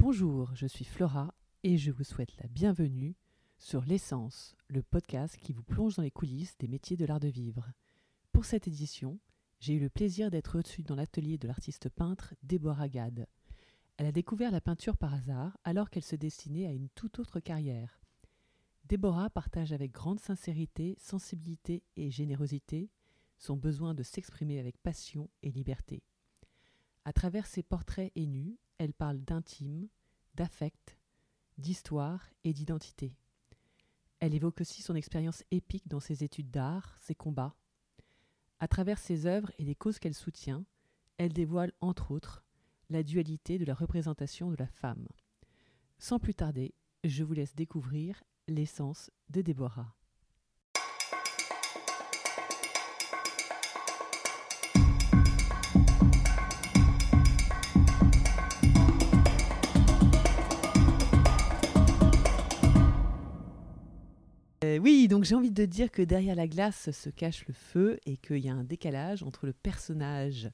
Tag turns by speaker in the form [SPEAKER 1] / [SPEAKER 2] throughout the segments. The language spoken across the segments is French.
[SPEAKER 1] Bonjour, je suis Flora et je vous souhaite la bienvenue sur L'essence, le podcast qui vous plonge dans les coulisses des métiers de l'art de vivre. Pour cette édition, j'ai eu le plaisir d'être reçue dans l'atelier de l'artiste peintre Déborah Gad. Elle a découvert la peinture par hasard alors qu'elle se destinait à une toute autre carrière. Déborah partage avec grande sincérité, sensibilité et générosité son besoin de s'exprimer avec passion et liberté. À travers ses portraits et nus, elle parle d'intime, d'affect, d'histoire et d'identité. Elle évoque aussi son expérience épique dans ses études d'art, ses combats. À travers ses œuvres et les causes qu'elle soutient, elle dévoile, entre autres, la dualité de la représentation de la femme. Sans plus tarder, je vous laisse découvrir l'essence de Déborah. Euh, oui, donc j'ai envie de dire que derrière la glace se cache le feu et qu'il y a un décalage entre le personnage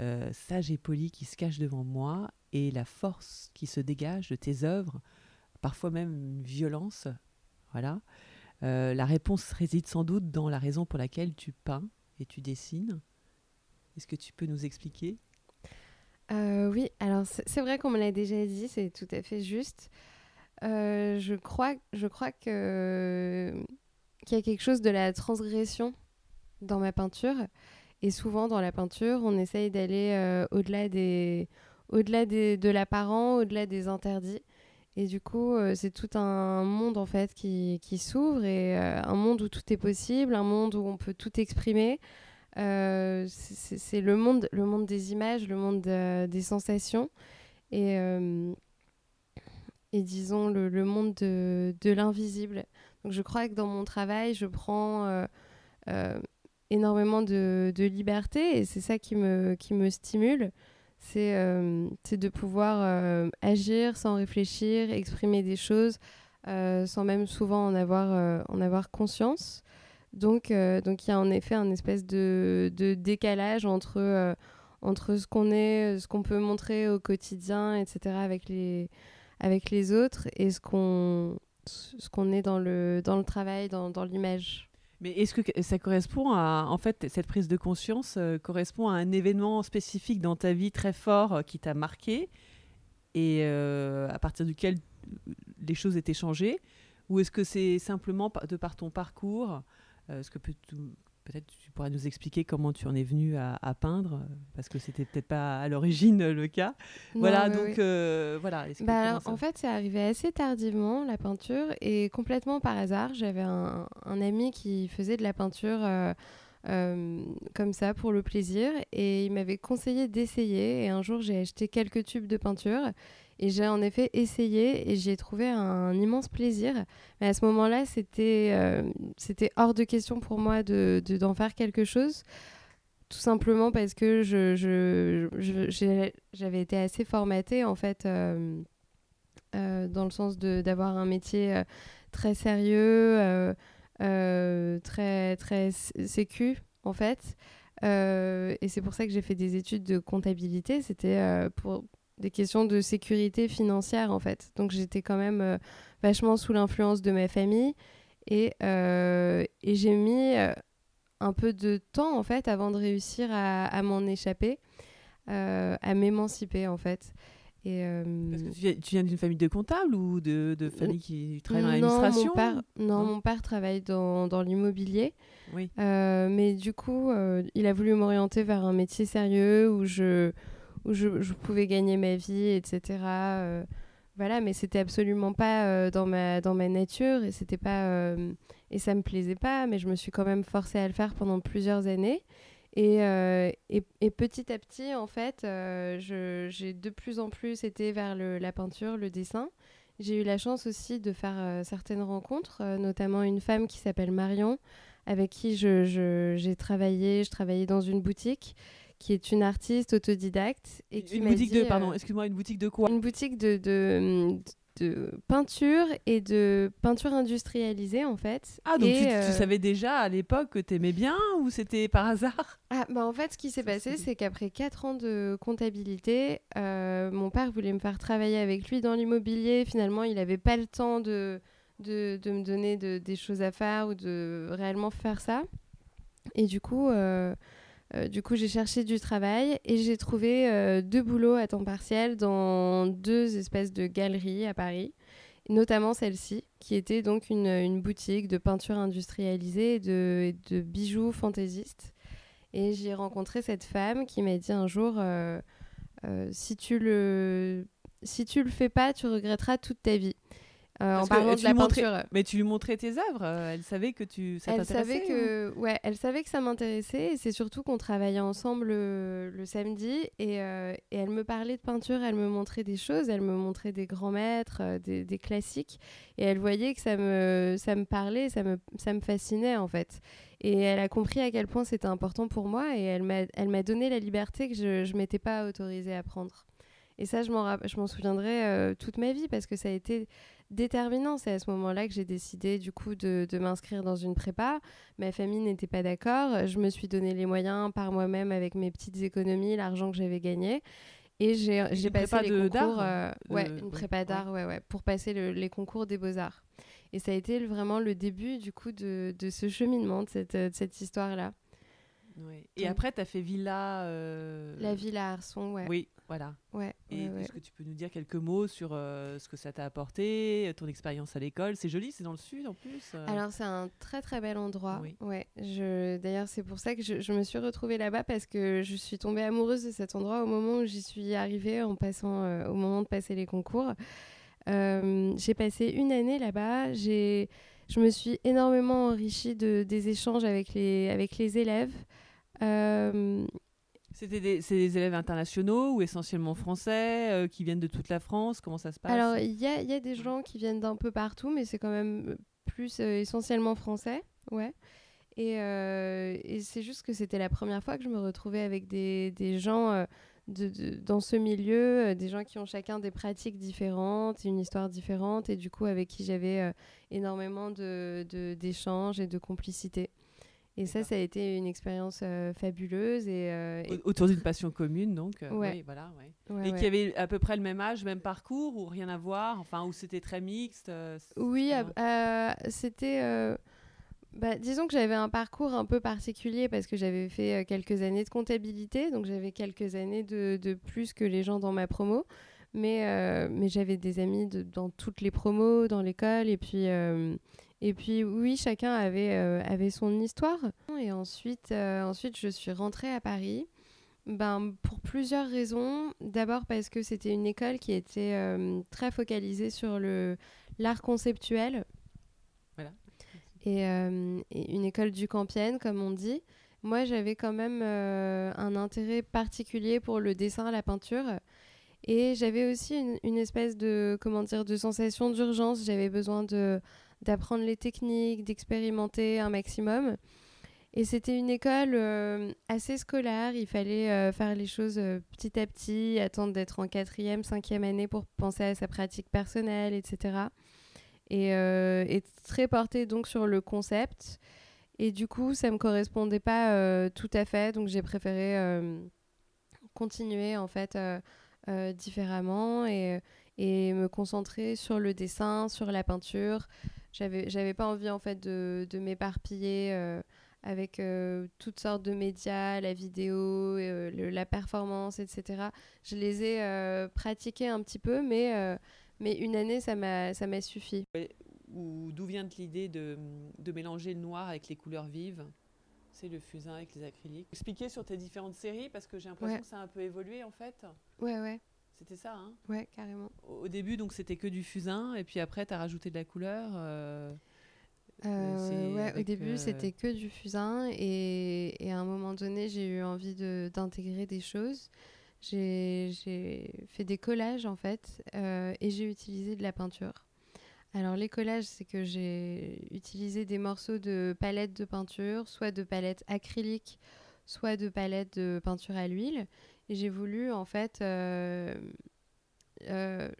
[SPEAKER 1] euh, sage et poli qui se cache devant moi et la force qui se dégage de tes œuvres, parfois même une violence. Voilà. Euh, la réponse réside sans doute dans la raison pour laquelle tu peins et tu dessines. Est-ce que tu peux nous expliquer?
[SPEAKER 2] Oui, alors c'est vrai qu'on me l'a déjà dit, c'est tout à fait juste. Euh, je crois, je crois que qu'il y a quelque chose de la transgression dans ma peinture. Et souvent dans la peinture, on essaye d'aller euh, au-delà des, au-delà de l'apparent, au-delà des interdits. Et du coup, euh, c'est tout un monde en fait qui, qui s'ouvre et un monde où tout est possible, un monde où on peut tout exprimer. c'est le monde, le monde des images, le monde des sensations. Et et disons le, monde de, de l'invisible. Donc je crois que dans mon travail, je prends euh, euh, énormément de, de, liberté et c'est ça qui me, qui me stimule. C'est euh, de pouvoir agir sans réfléchir, exprimer des choses sans même souvent en avoir, en avoir conscience. Donc, donc il y a en effet un espèce de, de décalage entre, entre ce qu'on est, ce qu'on peut montrer au quotidien, etc., avec les, avec les autres et ce qu'on ce qu'on est dans le, dans le travail, dans, dans l'image.
[SPEAKER 1] Mais est-ce que ça correspond à, en fait, cette prise de conscience euh, correspond à un événement spécifique dans ta vie très fort euh, qui t'a marqué et euh, à partir duquel les choses étaient changées? Ou est-ce que c'est simplement de par ton parcours ce que Peut-être tu pourrais nous expliquer comment tu en es venu à, peindre, parce que c'était peut-être pas à l'origine le cas. voilà, donc euh, voilà.
[SPEAKER 2] Bah en fait, c'est arrivé assez tardivement la peinture et complètement par hasard. J'avais un, ami qui faisait de la peinture. Euh, euh, comme ça pour le plaisir et il m'avait conseillé d'essayer et un jour j'ai acheté quelques tubes de peinture et j'ai en effet essayé et j'ai trouvé un immense plaisir. Mais à ce moment-là, c'était euh, hors de question pour moi de, d'en faire quelque chose. Tout simplement parce que je, je, j'avais été assez formatée, en fait, euh, euh, dans le sens de, d'avoir un métier très sérieux, très, très sécu, en fait. et c'est pour ça que j'ai fait des études de comptabilité. C'était pour des questions de sécurité financière en fait. Donc j'étais quand même euh, vachement sous l'influence de ma famille et, euh, et j'ai mis euh, un peu de temps en fait avant de réussir à, à m'en échapper, à m'émanciper en fait.
[SPEAKER 1] Et, Parce que tu viens, d'une famille de comptables ou de, de famille qui travaille dans l'administration
[SPEAKER 2] mon père, non, mon père travaille dans, dans l'immobilier. Oui. mais du coup, il a voulu m'orienter vers un métier sérieux où je, où je, pouvais gagner ma vie, etc. Euh, voilà, mais c'était absolument pas euh, dans, ma, dans ma nature et c'était pas euh, et ça me plaisait pas, mais je me suis quand même forcée à le faire pendant plusieurs années. Et, et, et petit à petit, en fait, j'ai de plus en plus été vers le, la peinture, le dessin. J'ai eu la chance aussi de faire certaines rencontres, notamment une femme qui s'appelle Marion, avec qui j'ai je, travaillé. Je travaillais dans une boutique qui est une artiste autodidacte. Et qui
[SPEAKER 1] une boutique de, pardon, euh, excuse-moi, une boutique de quoi?
[SPEAKER 2] Une boutique de, de, de peinture et de peinture industrialisée en fait.
[SPEAKER 1] Ah donc
[SPEAKER 2] Et,
[SPEAKER 1] tu, tu
[SPEAKER 2] euh,
[SPEAKER 1] savais déjà à l'époque que t'aimais bien ou c'était par hasard?
[SPEAKER 2] Ah, bah en fait, ce qui s'est passé,
[SPEAKER 1] c'est-
[SPEAKER 2] qu'après 4 ans de comptabilité, euh, mon père voulait me faire travailler avec lui dans l'immobilier. Finalement, il n'avait pas le temps de, de, de me donner de- des choses à faire ou de réellement faire ça. Et du coup, euh, euh, du coup j'ai cherché du travail et j'ai trouvé euh, deux boulots à temps partiel dans deux espèces de galeries à Paris. Notamment celle-ci, qui était donc une, boutique de peinture industrialisée et de, bijoux fantaisistes. Et j'ai rencontré cette femme qui m'a dit un jour euh, si tu le si tu le fais pas, tu regretteras toute ta vie. Euh, en parlant
[SPEAKER 1] euh,
[SPEAKER 2] de la
[SPEAKER 1] montrais-
[SPEAKER 2] peinture.
[SPEAKER 1] Mais tu lui montrais tes œuvres euh, Elle savait que tu ça
[SPEAKER 2] Elle savait que ouais, elle savait que ça m'intéressait et c'est surtout qu'on travaillait ensemble le, le samedi et, euh, et elle me parlait de peinture, elle me montrait des choses, elle me montrait des grands maîtres, euh, des, des classiques et elle voyait que ça me ça me parlait, ça me ça me fascinait en fait. Et elle a compris à quel point c'était important pour moi et elle m'a elle m'a donné la liberté que je je m'étais pas autorisée à prendre. Et ça, je m'en souviendrai euh, toute ma vie parce que ça a été déterminant. C'est à ce moment-là que j'ai décidé du coup de, de m'inscrire dans une prépa. Ma famille n'était pas d'accord. Je me suis donné les moyens par moi-même avec mes petites économies, l'argent que j'avais gagné. Et j'ai passé les
[SPEAKER 1] de-
[SPEAKER 2] concours.
[SPEAKER 1] d'art
[SPEAKER 2] euh, ouais, une prépa d'art, ouais, ouais, pour passer le- les concours des beaux-arts. Et ça a été vraiment le début du coup de, de ce cheminement, de cette, histoire-là.
[SPEAKER 1] Ouais. Et après, tu as fait Villa. euh,
[SPEAKER 2] La ville à Arson, ouais.
[SPEAKER 1] Oui, voilà.
[SPEAKER 2] ouais,
[SPEAKER 1] Et
[SPEAKER 2] ouais, ouais.
[SPEAKER 1] est-ce que tu peux nous dire quelques mots sur euh, ce que ça t'a apporté, euh, ton expérience à l'école? C'est joli, c'est dans le sud en plus. euh.
[SPEAKER 2] Alors c'est un très très bel endroit.
[SPEAKER 1] Oui.
[SPEAKER 2] Ouais. Je d'ailleurs c'est pour ça que je, je me suis retrouvée là-bas parce que je suis tombée amoureuse de cet endroit au moment où j'y suis arrivée en passant euh, au moment de passer les concours. J'ai passé une année là-bas. J'ai je me suis énormément enrichie de, des échanges avec les avec les élèves. Euh,
[SPEAKER 1] C'était des, des élèves internationaux ou essentiellement français euh, qui viennent de toute la France? Comment ça se passe?
[SPEAKER 2] Alors, il y a, y a des gens qui viennent d'un peu partout, mais c'est quand même plus euh, essentiellement français. Ouais. Et, euh, et c'est juste que c'était la première fois que je me retrouvais avec des, des gens euh, de, dans ce milieu, euh, des gens qui ont chacun des pratiques différentes, une histoire différente, et du coup avec qui j'avais euh, énormément de- de- d'échanges et de complicité. Et ça, ça a été une expérience euh, fabuleuse. Et, euh, et-
[SPEAKER 1] Au- Autour d'une passion commune, donc. euh,
[SPEAKER 2] Ouais.
[SPEAKER 1] oui, voilà, ouais.
[SPEAKER 2] ouais,
[SPEAKER 1] Et qui avaient à peu près le même âge, même parcours ou rien à voir Enfin, où c'était très mixte
[SPEAKER 2] Oui, c'était. bah, disons que j'avais un parcours un peu particulier parce que j'avais fait quelques années de comptabilité, donc j'avais quelques années de, de plus que les gens dans ma promo. Mais, mais j'avais des amis de- dans toutes les promos, dans l'école. Et puis, et puis oui, chacun avait, euh, avait son histoire. Et ensuite, euh, ensuite, je suis rentrée à Paris. Ben, pour plusieurs raisons. D'abord parce que c'était une école qui était euh, très focalisée sur le, l'art conceptuel.
[SPEAKER 1] Voilà.
[SPEAKER 2] Et, euh, et une école du Campienne, comme on dit. Moi, j'avais quand même euh, un intérêt particulier pour le dessin, la peinture. Et j'avais aussi une, une espèce de, comment dire, de sensation d'urgence. J'avais besoin de, d'apprendre les techniques, d'expérimenter un maximum. Et c'était une école euh, assez scolaire. Il fallait euh, faire les choses euh, petit à petit, attendre d'être en quatrième, cinquième année pour penser à sa pratique personnelle, etc. Et, et très porté donc sur le concept. Et du coup, ça me correspondait pas tout à fait. Donc j'ai préféré continuer en fait différemment et me concentrer sur le dessin, sur la peinture. J'avais, j'avais pas envie en fait de, de m'éparpiller euh, avec euh, toutes sortes de médias, la vidéo, euh, le- la performance, etc. Je les ai pratiqués un petit peu, mais, mais une année, ça m'a, ça m'a suffi.
[SPEAKER 1] Ou d'où vient l'idée de, de mélanger le noir avec les couleurs vives? C'est le fusain avec les acryliques. Expliquer sur tes différentes séries parce que j'ai l'impression
[SPEAKER 2] Ouais.
[SPEAKER 1] que ça a un peu évolué en fait.
[SPEAKER 2] Ouais, ouais,
[SPEAKER 1] C'était ça, hein?
[SPEAKER 2] Ouais, carrément.
[SPEAKER 1] Au début, donc c'était que du fusain, et puis après, tu as rajouté de la couleur. euh,
[SPEAKER 2] Euh,
[SPEAKER 1] c'est
[SPEAKER 2] ouais, au début,
[SPEAKER 1] euh,
[SPEAKER 2] c'était que du fusain et, et à un moment donné, j'ai eu envie de- d'intégrer des choses. J'ai fait des collages en fait euh, et j'ai utilisé de la peinture. Alors les collages, c'est que j'ai utilisé des morceaux de palettes de peinture, soit de palettes acryliques, soit de palettes de peinture à l'huile. J'ai voulu en fait, euh,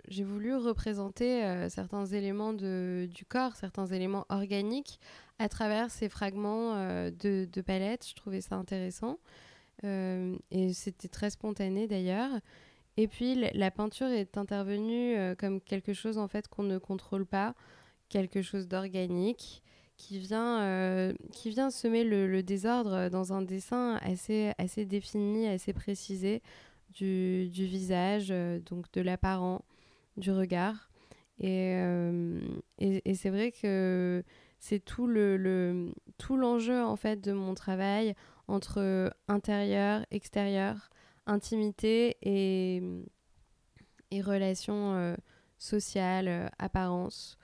[SPEAKER 2] j'ai voulu représenter certains éléments de, du corps, certains éléments organiques à travers ces fragments de, de palette. Je trouvais ça intéressant. et c'était très spontané d'ailleurs. Et puis la peinture est intervenue comme quelque chose en fait qu'on ne contrôle pas, quelque chose d'organique qui vient, euh, qui vient semer le, désordre dans un dessin assez, assez défini, assez précisé du, du visage, euh, donc de l'apparent, du regard. Et, euh, et, et c'est vrai que c'est tout le tout l'enjeu en fait de mon travail entre intérieur, extérieur, intimité et, et relations sociales, apparence.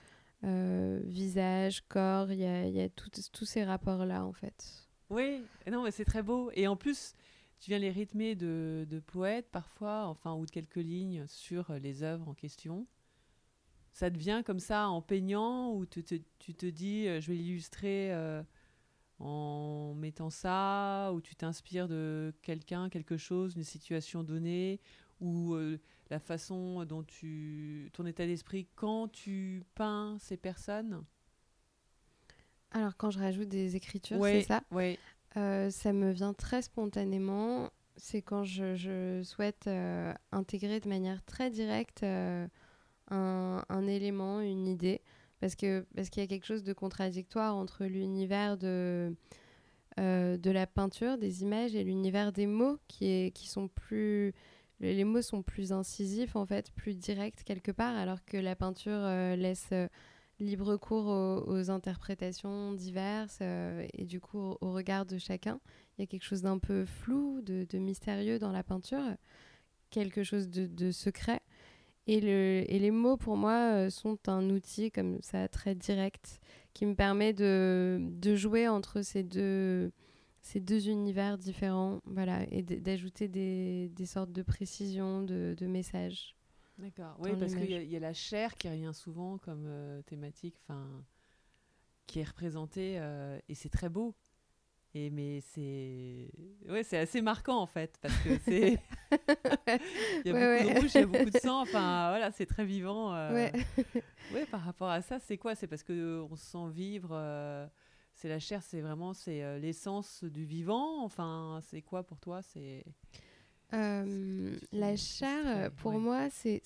[SPEAKER 2] Euh, visage, corps, il y a, tous ces rapports-là en fait.
[SPEAKER 1] Oui, non, c'est très beau. Et en plus, tu viens les rythmer de, poètes parfois, enfin, ou de quelques lignes sur les œuvres en question. Ça devient comme ça en peignant, ou tu te, tu te dis, euh, je vais l'illustrer euh, en mettant ça, ou tu t'inspires de quelqu'un, quelque chose, une situation donnée, ou la façon dont tu. ton état d'esprit quand tu peins ces personnes?
[SPEAKER 2] Alors, quand je rajoute des écritures, c'est ça?
[SPEAKER 1] Oui.
[SPEAKER 2] Euh, ça me vient très spontanément. C'est quand je, souhaite euh, intégrer de manière très directe euh, un, un, élément, une idée. Parce qu'il parce qu'il y a quelque chose de contradictoire entre l'univers de, de la peinture, des images, et l'univers des mots qui, est, qui sont plus les mots sont plus incisifs, en fait, plus directs quelque part, alors que la peinture euh, laisse euh, libre cours aux, interprétations diverses euh, et du coup au, regard de chacun. Il y a quelque chose d'un peu flou, de, mystérieux dans la peinture, quelque chose de, secret. Et, le, et, les mots, pour moi, sont un outil comme ça, très direct, qui me permet de jouer entre ces deux ces deux univers différents, voilà, et d'ajouter des, des, sortes de précisions, de, de messages.
[SPEAKER 1] D'accord, oui, parce qu'il y, y, a la chair qui revient souvent comme euh, thématique, enfin, qui est représentée, euh, et c'est très beau. Et mais c'est ouais, c'est assez marquant en fait parce que c'est il y a beaucoup de rouge, il y a beaucoup de sang, enfin voilà, c'est très vivant. Euh... Ouais. ouais. par rapport à ça, c'est quoi? C'est parce que on se sent vivre euh, c'est la chair, c'est vraiment c'est euh, l'essence du vivant. Enfin, c'est quoi pour toi C'est
[SPEAKER 2] euh, la chair, pour moi, c'est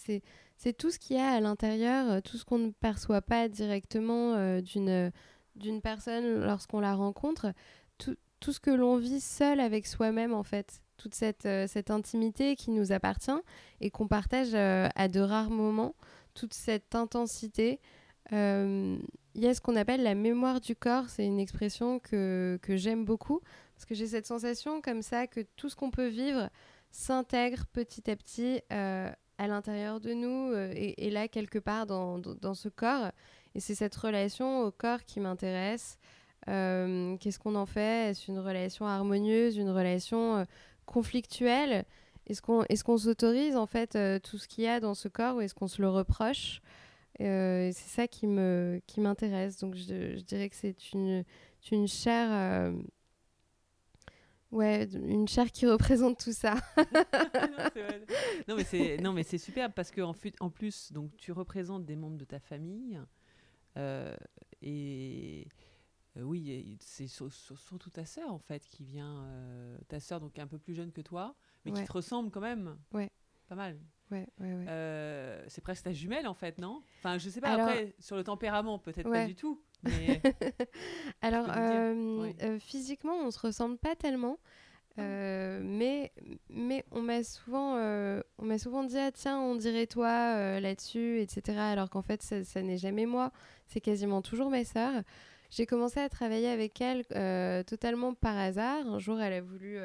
[SPEAKER 2] tout ce qu'il y a à l'intérieur, euh, tout ce qu'on ne perçoit pas directement d'une d'une personne lorsqu'on la rencontre, tout, tout ce que l'on vit seul avec soi-même en fait, toute cette, cette intimité qui nous appartient et qu'on partage à de rares moments, toute cette intensité il y a ce qu'on appelle la mémoire du corps. C'est une expression que, que j'aime beaucoup parce que j'ai cette sensation comme ça que tout ce qu'on peut vivre s'intègre petit à petit euh, à l'intérieur de nous euh, et, là quelque part dans, dans, ce corps. Et c'est cette relation au corps qui m'intéresse. Euh, qu'est-ce qu'on en fait? Est-ce une relation harmonieuse, une relation conflictuelle? Est-ce qu'on est qu'on s'autorise en fait tout ce qu'il y a dans ce corps ou est-ce qu'on se le reproche? Euh, c'est ça qui me qui m'intéresse. Donc je, je, dirais que c'est une une chair euh, ouais une chair qui représente tout ça.
[SPEAKER 1] non, mais c'est non mais c'est superbe parce que en, en plus donc tu représentes des membres de ta famille euh, et oui c'est surtout ta sœur en fait qui vient ta sœur donc un peu plus jeune que toi mais qui te ressemble quand même.
[SPEAKER 2] Ouais.
[SPEAKER 1] Pas mal.
[SPEAKER 2] Euh,
[SPEAKER 1] c'est presque ta jumelle en fait, non? Enfin, je sais pas, après, sur le tempérament, peut-être pas du tout.
[SPEAKER 2] Alors, euh, euh, physiquement, on se ressemble pas tellement. Ah. mais, mais on m'a souvent, on m'a souvent dit ah, tiens on dirait toi là-dessus etc alors qu'en fait ça, ça n'est jamais moi c'est quasiment toujours ma sœur j'ai commencé à travailler avec elle totalement par hasard un jour elle a voulu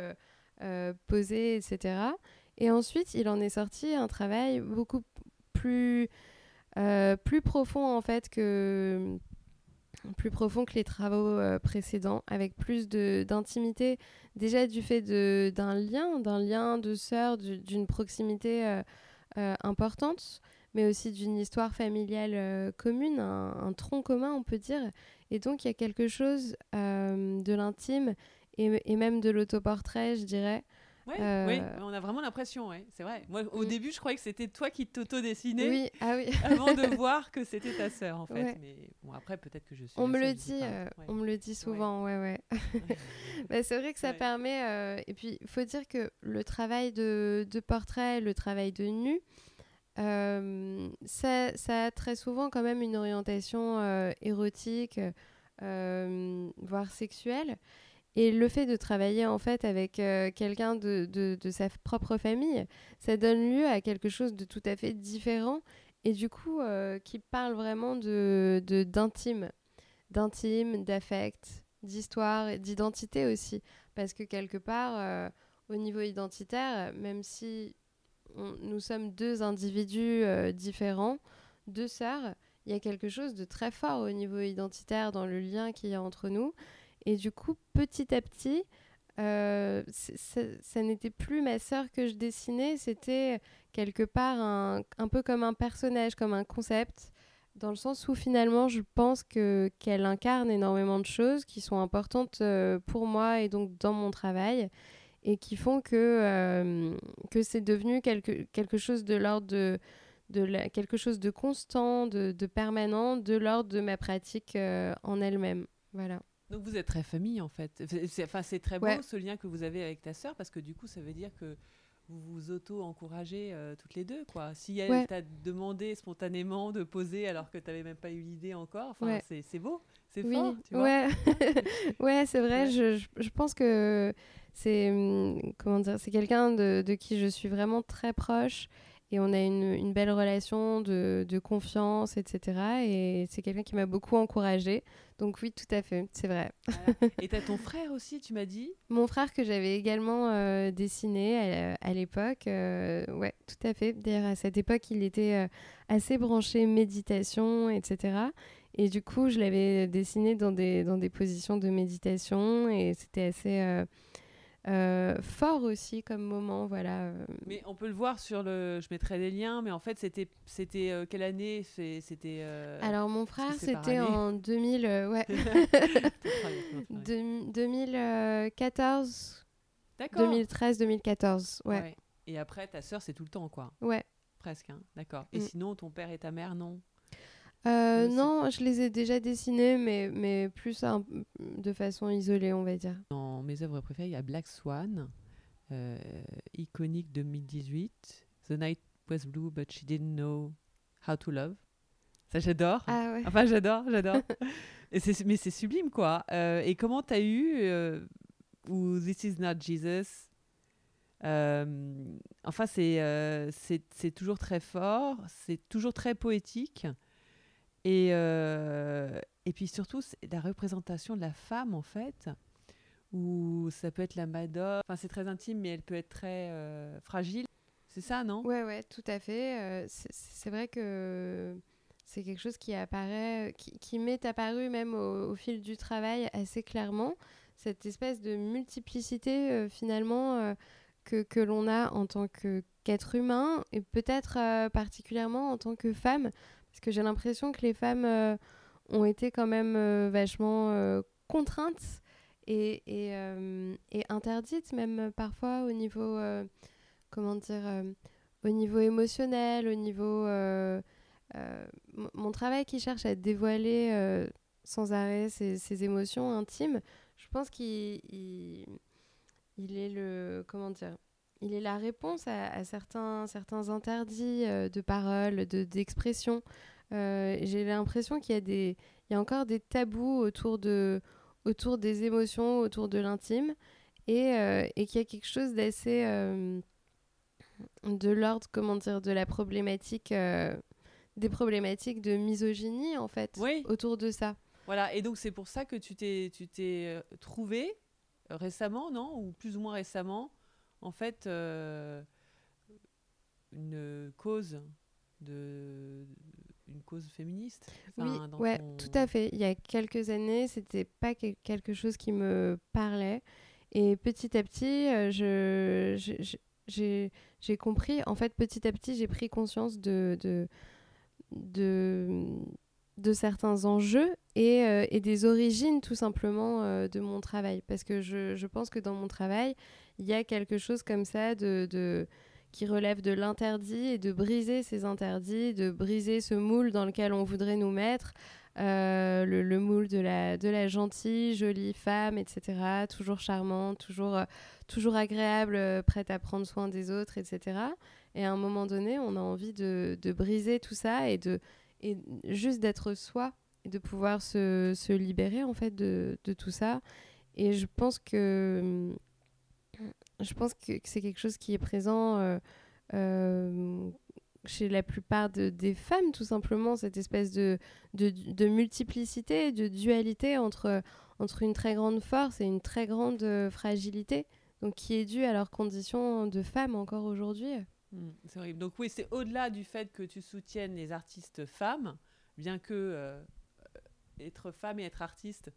[SPEAKER 2] poser etc et ensuite, il en est sorti un travail beaucoup plus, euh, plus profond en fait que plus profond que les travaux euh, précédents, avec plus d'intimité, déjà du fait d'un lien, d'un lien de sœur, d'une proximité euh, importante, mais aussi d'une histoire familiale commune, un, un, tronc commun, on peut dire. Et donc, il y a quelque chose de l'intime et, et, même de l'autoportrait, je dirais,
[SPEAKER 1] Oui,
[SPEAKER 2] Euh,
[SPEAKER 1] on a vraiment l'impression, ouais, c'est vrai. Moi, au
[SPEAKER 2] Mm.
[SPEAKER 1] début, je croyais que c'était toi qui t'auto-dessinais
[SPEAKER 2] Oui, ah oui.
[SPEAKER 1] avant de voir que c'était ta sœur, en fait.
[SPEAKER 2] Ouais.
[SPEAKER 1] Mais bon, après, peut-être que je suis.
[SPEAKER 2] On me le dit, euh,
[SPEAKER 1] Ouais.
[SPEAKER 2] on me le dit souvent, ouais, ouais. Bah, c'est vrai que ça permet. euh, et puis, il faut dire que le travail de, de portrait, le travail de nu, ça, ça a très souvent quand même une orientation érotique, voire sexuelle. Et le fait de travailler en fait avec euh, quelqu'un de, sa propre famille, ça donne lieu à quelque chose de tout à fait différent et du coup euh, qui parle vraiment de d'intime, d'intime, d'affect, d'histoire, d'identité aussi. Parce que quelque part, euh, au niveau identitaire, même si nous sommes deux individus différents, deux sœurs, il y a quelque chose de très fort au niveau identitaire dans le lien qu'il y a entre nous. Et du coup, petit à petit, euh, ça n'était plus ma sœur que je dessinais, c'était quelque part un, un peu comme un personnage, comme un concept, dans le sens où finalement je pense que qu'elle incarne énormément de choses qui sont importantes euh, pour moi et donc dans mon travail et qui font que, euh, que c'est devenu quelque, quelque chose de l'ordre de, de quelque chose de constant, de, de permanent, de l'ordre de ma pratique en elle-même. Voilà.
[SPEAKER 1] Donc vous êtes très famille en fait. C'est- c'est- Enfin, c'est très beau
[SPEAKER 2] Ouais.
[SPEAKER 1] ce lien que vous avez avec ta sœur parce que du coup, ça veut dire que vous vous auto-encouragez euh, toutes les deux, quoi. Si elle
[SPEAKER 2] Ouais.
[SPEAKER 1] t'a demandé spontanément de poser alors que tu n'avais même pas eu l'idée encore, enfin,
[SPEAKER 2] Ouais.
[SPEAKER 1] c'est c'est beau, c'est
[SPEAKER 2] Oui,
[SPEAKER 1] fort, tu vois.
[SPEAKER 2] ouais, c'est vrai. Je, je pense que c'est hum, comment dire, c'est quelqu'un de, de qui je suis vraiment très proche et on a une, une belle relation de, de confiance, etc. Et c'est quelqu'un qui m'a beaucoup encouragée. Donc oui, tout à fait, c'est vrai.
[SPEAKER 1] Voilà. Et t'as ton frère aussi, tu m'as dit?
[SPEAKER 2] Mon frère que j'avais également euh, dessiné à, à l'époque, euh, ouais, tout à fait. D'ailleurs, à cette époque, il était euh, assez branché méditation, etc. Et du coup, je l'avais dessiné dans des, dans des positions de méditation et c'était assez euh, euh, fort aussi comme moment, voilà. euh.
[SPEAKER 1] Mais on peut le voir sur le. Je mettrai des liens, mais en fait, c'était c'était euh, quelle année? C'était. euh,
[SPEAKER 2] Alors, mon frère, c'était en 2000, euh, ouais,
[SPEAKER 1] ton frère, ton frère.
[SPEAKER 2] deux- 2014,
[SPEAKER 1] D'accord.
[SPEAKER 2] 2013-2014, ouais,
[SPEAKER 1] Ouais. Et après, ta sœur, c'est tout le temps, quoi.
[SPEAKER 2] ouais.
[SPEAKER 1] Presque, hein. d'accord. Et
[SPEAKER 2] Mm.
[SPEAKER 1] sinon, ton père et ta mère, non?
[SPEAKER 2] Euh, non, je les ai déjà dessinés, mais, mais plus un- de façon isolée, on va dire.
[SPEAKER 1] Dans mes œuvres préférées, il y a Black Swan, euh, iconique 2018. The night was blue, but she didn't know how to love. Ça, j'adore.
[SPEAKER 2] Ah ouais.
[SPEAKER 1] Enfin, j'adore, j'adore. Mais c'est sublime, quoi. Euh, et comment t'as eu euh, ou This is not Jesus Euh, Enfin, c'est euh, c'est c'est toujours très fort, c'est toujours très poétique. Et, euh, et puis surtout, la représentation de la femme, en fait, où ça peut être la Madone. Enfin, c'est très intime, mais elle peut être très euh, fragile. C'est ça, non?
[SPEAKER 2] Ouais, ouais, tout à fait. Euh, c'est- vrai que c'est quelque chose qui apparaît, qui, m'est apparu même au, fil du travail assez clairement. Cette espèce de multiplicité, finalement, que, que l'on a en tant qu'être humain et peut-être particulièrement en tant que femme. Parce que j'ai l'impression que les femmes euh, ont été quand même euh, vachement euh, contraintes et, interdites, même parfois au niveau. comment dire, au niveau émotionnel, au niveau... mon travail qui cherche à dévoiler sans arrêt ses, émotions intimes, je pense qu'il il, il est le... Comment dire il est la réponse à, à certains, certains interdits euh, de parole, de, d'expression. Euh, J'ai l'impression qu'il y, a des, il y a encore des tabous autour, de, autour des émotions, autour de l'intime, et, euh, et qu'il y a quelque chose d'assez... de l'ordre, comment dire, de la problématique, des problématiques de misogynie, en fait,
[SPEAKER 1] Oui.
[SPEAKER 2] autour de ça.
[SPEAKER 1] Voilà, et donc c'est pour ça que tu t'es trouvé récemment, non? Ou plus ou moins récemment, en fait, euh, une cause de une cause féministe.
[SPEAKER 2] Oui,
[SPEAKER 1] Enfin, dans
[SPEAKER 2] ouais,
[SPEAKER 1] ton-
[SPEAKER 2] tout à fait. Il y a quelques années, c'était pas quel- quelque chose qui me parlait. Et petit à petit, euh, je, j'ai, j'ai compris, en fait, petit à petit, j'ai pris conscience de, de, de, de certains enjeux et, euh, et, des origines tout simplement euh, de mon travail. Parce que je, je, pense que dans mon travail, il y a quelque chose comme ça de, de qui relève de l'interdit et de briser ces interdits, de briser ce moule dans lequel on voudrait nous mettre, euh, le, le, moule de la, de la gentille, jolie femme, etc. Toujours charmante, toujours, toujours agréable, prête à prendre soin des autres, etc. Et à un moment donné, on a envie de, de briser tout ça et de et juste d'être soi et de pouvoir se, se, libérer en fait de, de, tout ça. Et je pense que je pense que, c'est quelque chose qui est présent euh, euh, chez la plupart de, des femmes, tout simplement, cette espèce de, de, de, multiplicité, de dualité entre, entre une très grande force et une très grande euh, fragilité, donc qui est due à leurs conditions de femmes encore aujourd'hui.
[SPEAKER 1] Mmh, c'est horrible. Donc oui, c'est au-delà du fait que tu soutiennes les artistes femmes, bien que être femme et être artiste,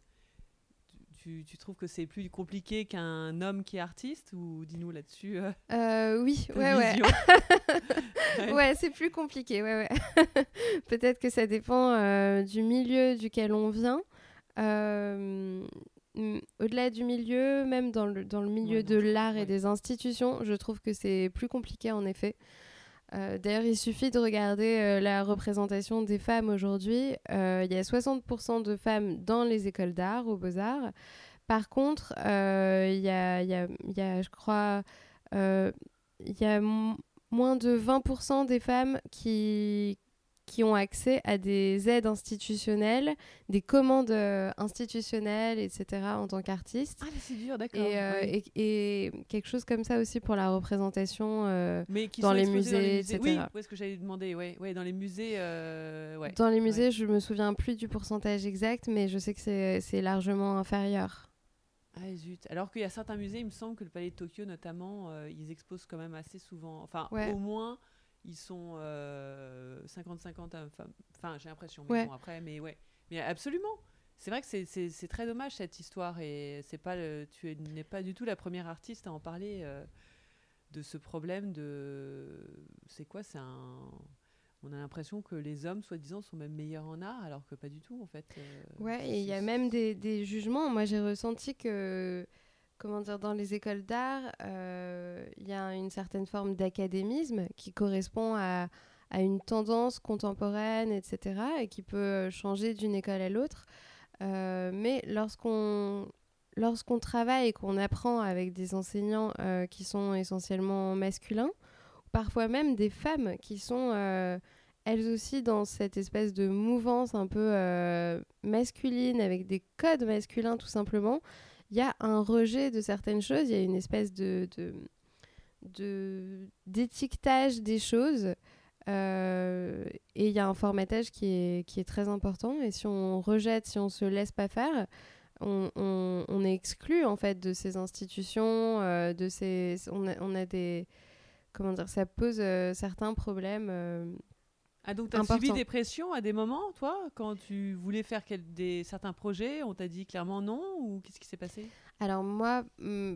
[SPEAKER 1] tu, tu trouves que c'est plus compliqué qu'un homme qui est artiste ou dis-nous là-dessus
[SPEAKER 2] euh, euh, Oui, ouais, ouais. ouais. ouais c'est plus compliqué, ouais, ouais. Peut-être que ça dépend euh, du milieu duquel on vient. Au-delà du milieu, même dans le, dans le milieu ouais, de l'art et des institutions, je trouve que c'est plus compliqué en effet. Euh, D'ailleurs, il suffit de regarder euh, la représentation des femmes aujourd'hui. Euh, il y a 60% de femmes dans les écoles d'art, aux beaux-arts. Par contre, il y a, y, a, y, a, je crois, il y a moins de 20% des femmes qui, qui ont accès à des aides institutionnelles, des commandes euh, institutionnelles, etc. en tant qu'artiste.
[SPEAKER 1] Ah, c'est dur, d'accord.
[SPEAKER 2] Et, euh, et, et, quelque chose comme ça aussi pour la représentation euh, dans, les musées, dans, les musées, etc.
[SPEAKER 1] Oui, est-ce que j'allais demander ouais, ouais, dans les musées. Euh, ouais.
[SPEAKER 2] Dans les musées, ouais. je me souviens plus du pourcentage exact, mais je sais que c'est largement inférieur.
[SPEAKER 1] Ah zut. Alors qu'il y a certains musées, il me semble que le Palais de Tokyo notamment, euh, ils exposent quand même assez souvent. Enfin, au moins ils sont 50-50 euh, femmes. Enfin, j'ai l'impression. Mais
[SPEAKER 2] ouais.
[SPEAKER 1] bon, après, mais ouais. Mais absolument. C'est vrai que c'est très dommage cette histoire et c'est pas le, tu n'es pas du tout la première artiste à en parler euh, de ce problème de c'est quoi c'est un on a l'impression que les hommes soi-disant sont même meilleurs en art alors que pas du tout en fait
[SPEAKER 2] euh, ouais et il y a même des, des jugements moi j'ai ressenti que comment dire, dans les écoles d'art, il euh, y a une certaine forme d'académisme qui correspond à, une tendance contemporaine, etc., et qui peut changer d'une école à l'autre. Euh, mais lorsqu'on lorsqu'on travaille et qu'on apprend avec des enseignants euh, qui sont essentiellement masculins, parfois même des femmes qui sont euh, elles aussi dans cette espèce de mouvance un peu euh, masculine, avec des codes masculins tout simplement, il y a un rejet de certaines choses, il y a une espèce de, d'étiquetage des choses. Euh, et il y a un formatage qui est, qui est très important. Et si on rejette, si on se laisse pas faire, on, est exclu en fait de ces institutions, euh, de ces, on a, on a des, comment dire, ça pose euh, certains problèmes
[SPEAKER 1] ah, donc tu as subi des pressions à des moments, toi, quand tu voulais faire des, certains projets On t'a dit clairement non ou qu'est-ce qui s'est passé?
[SPEAKER 2] Alors moi,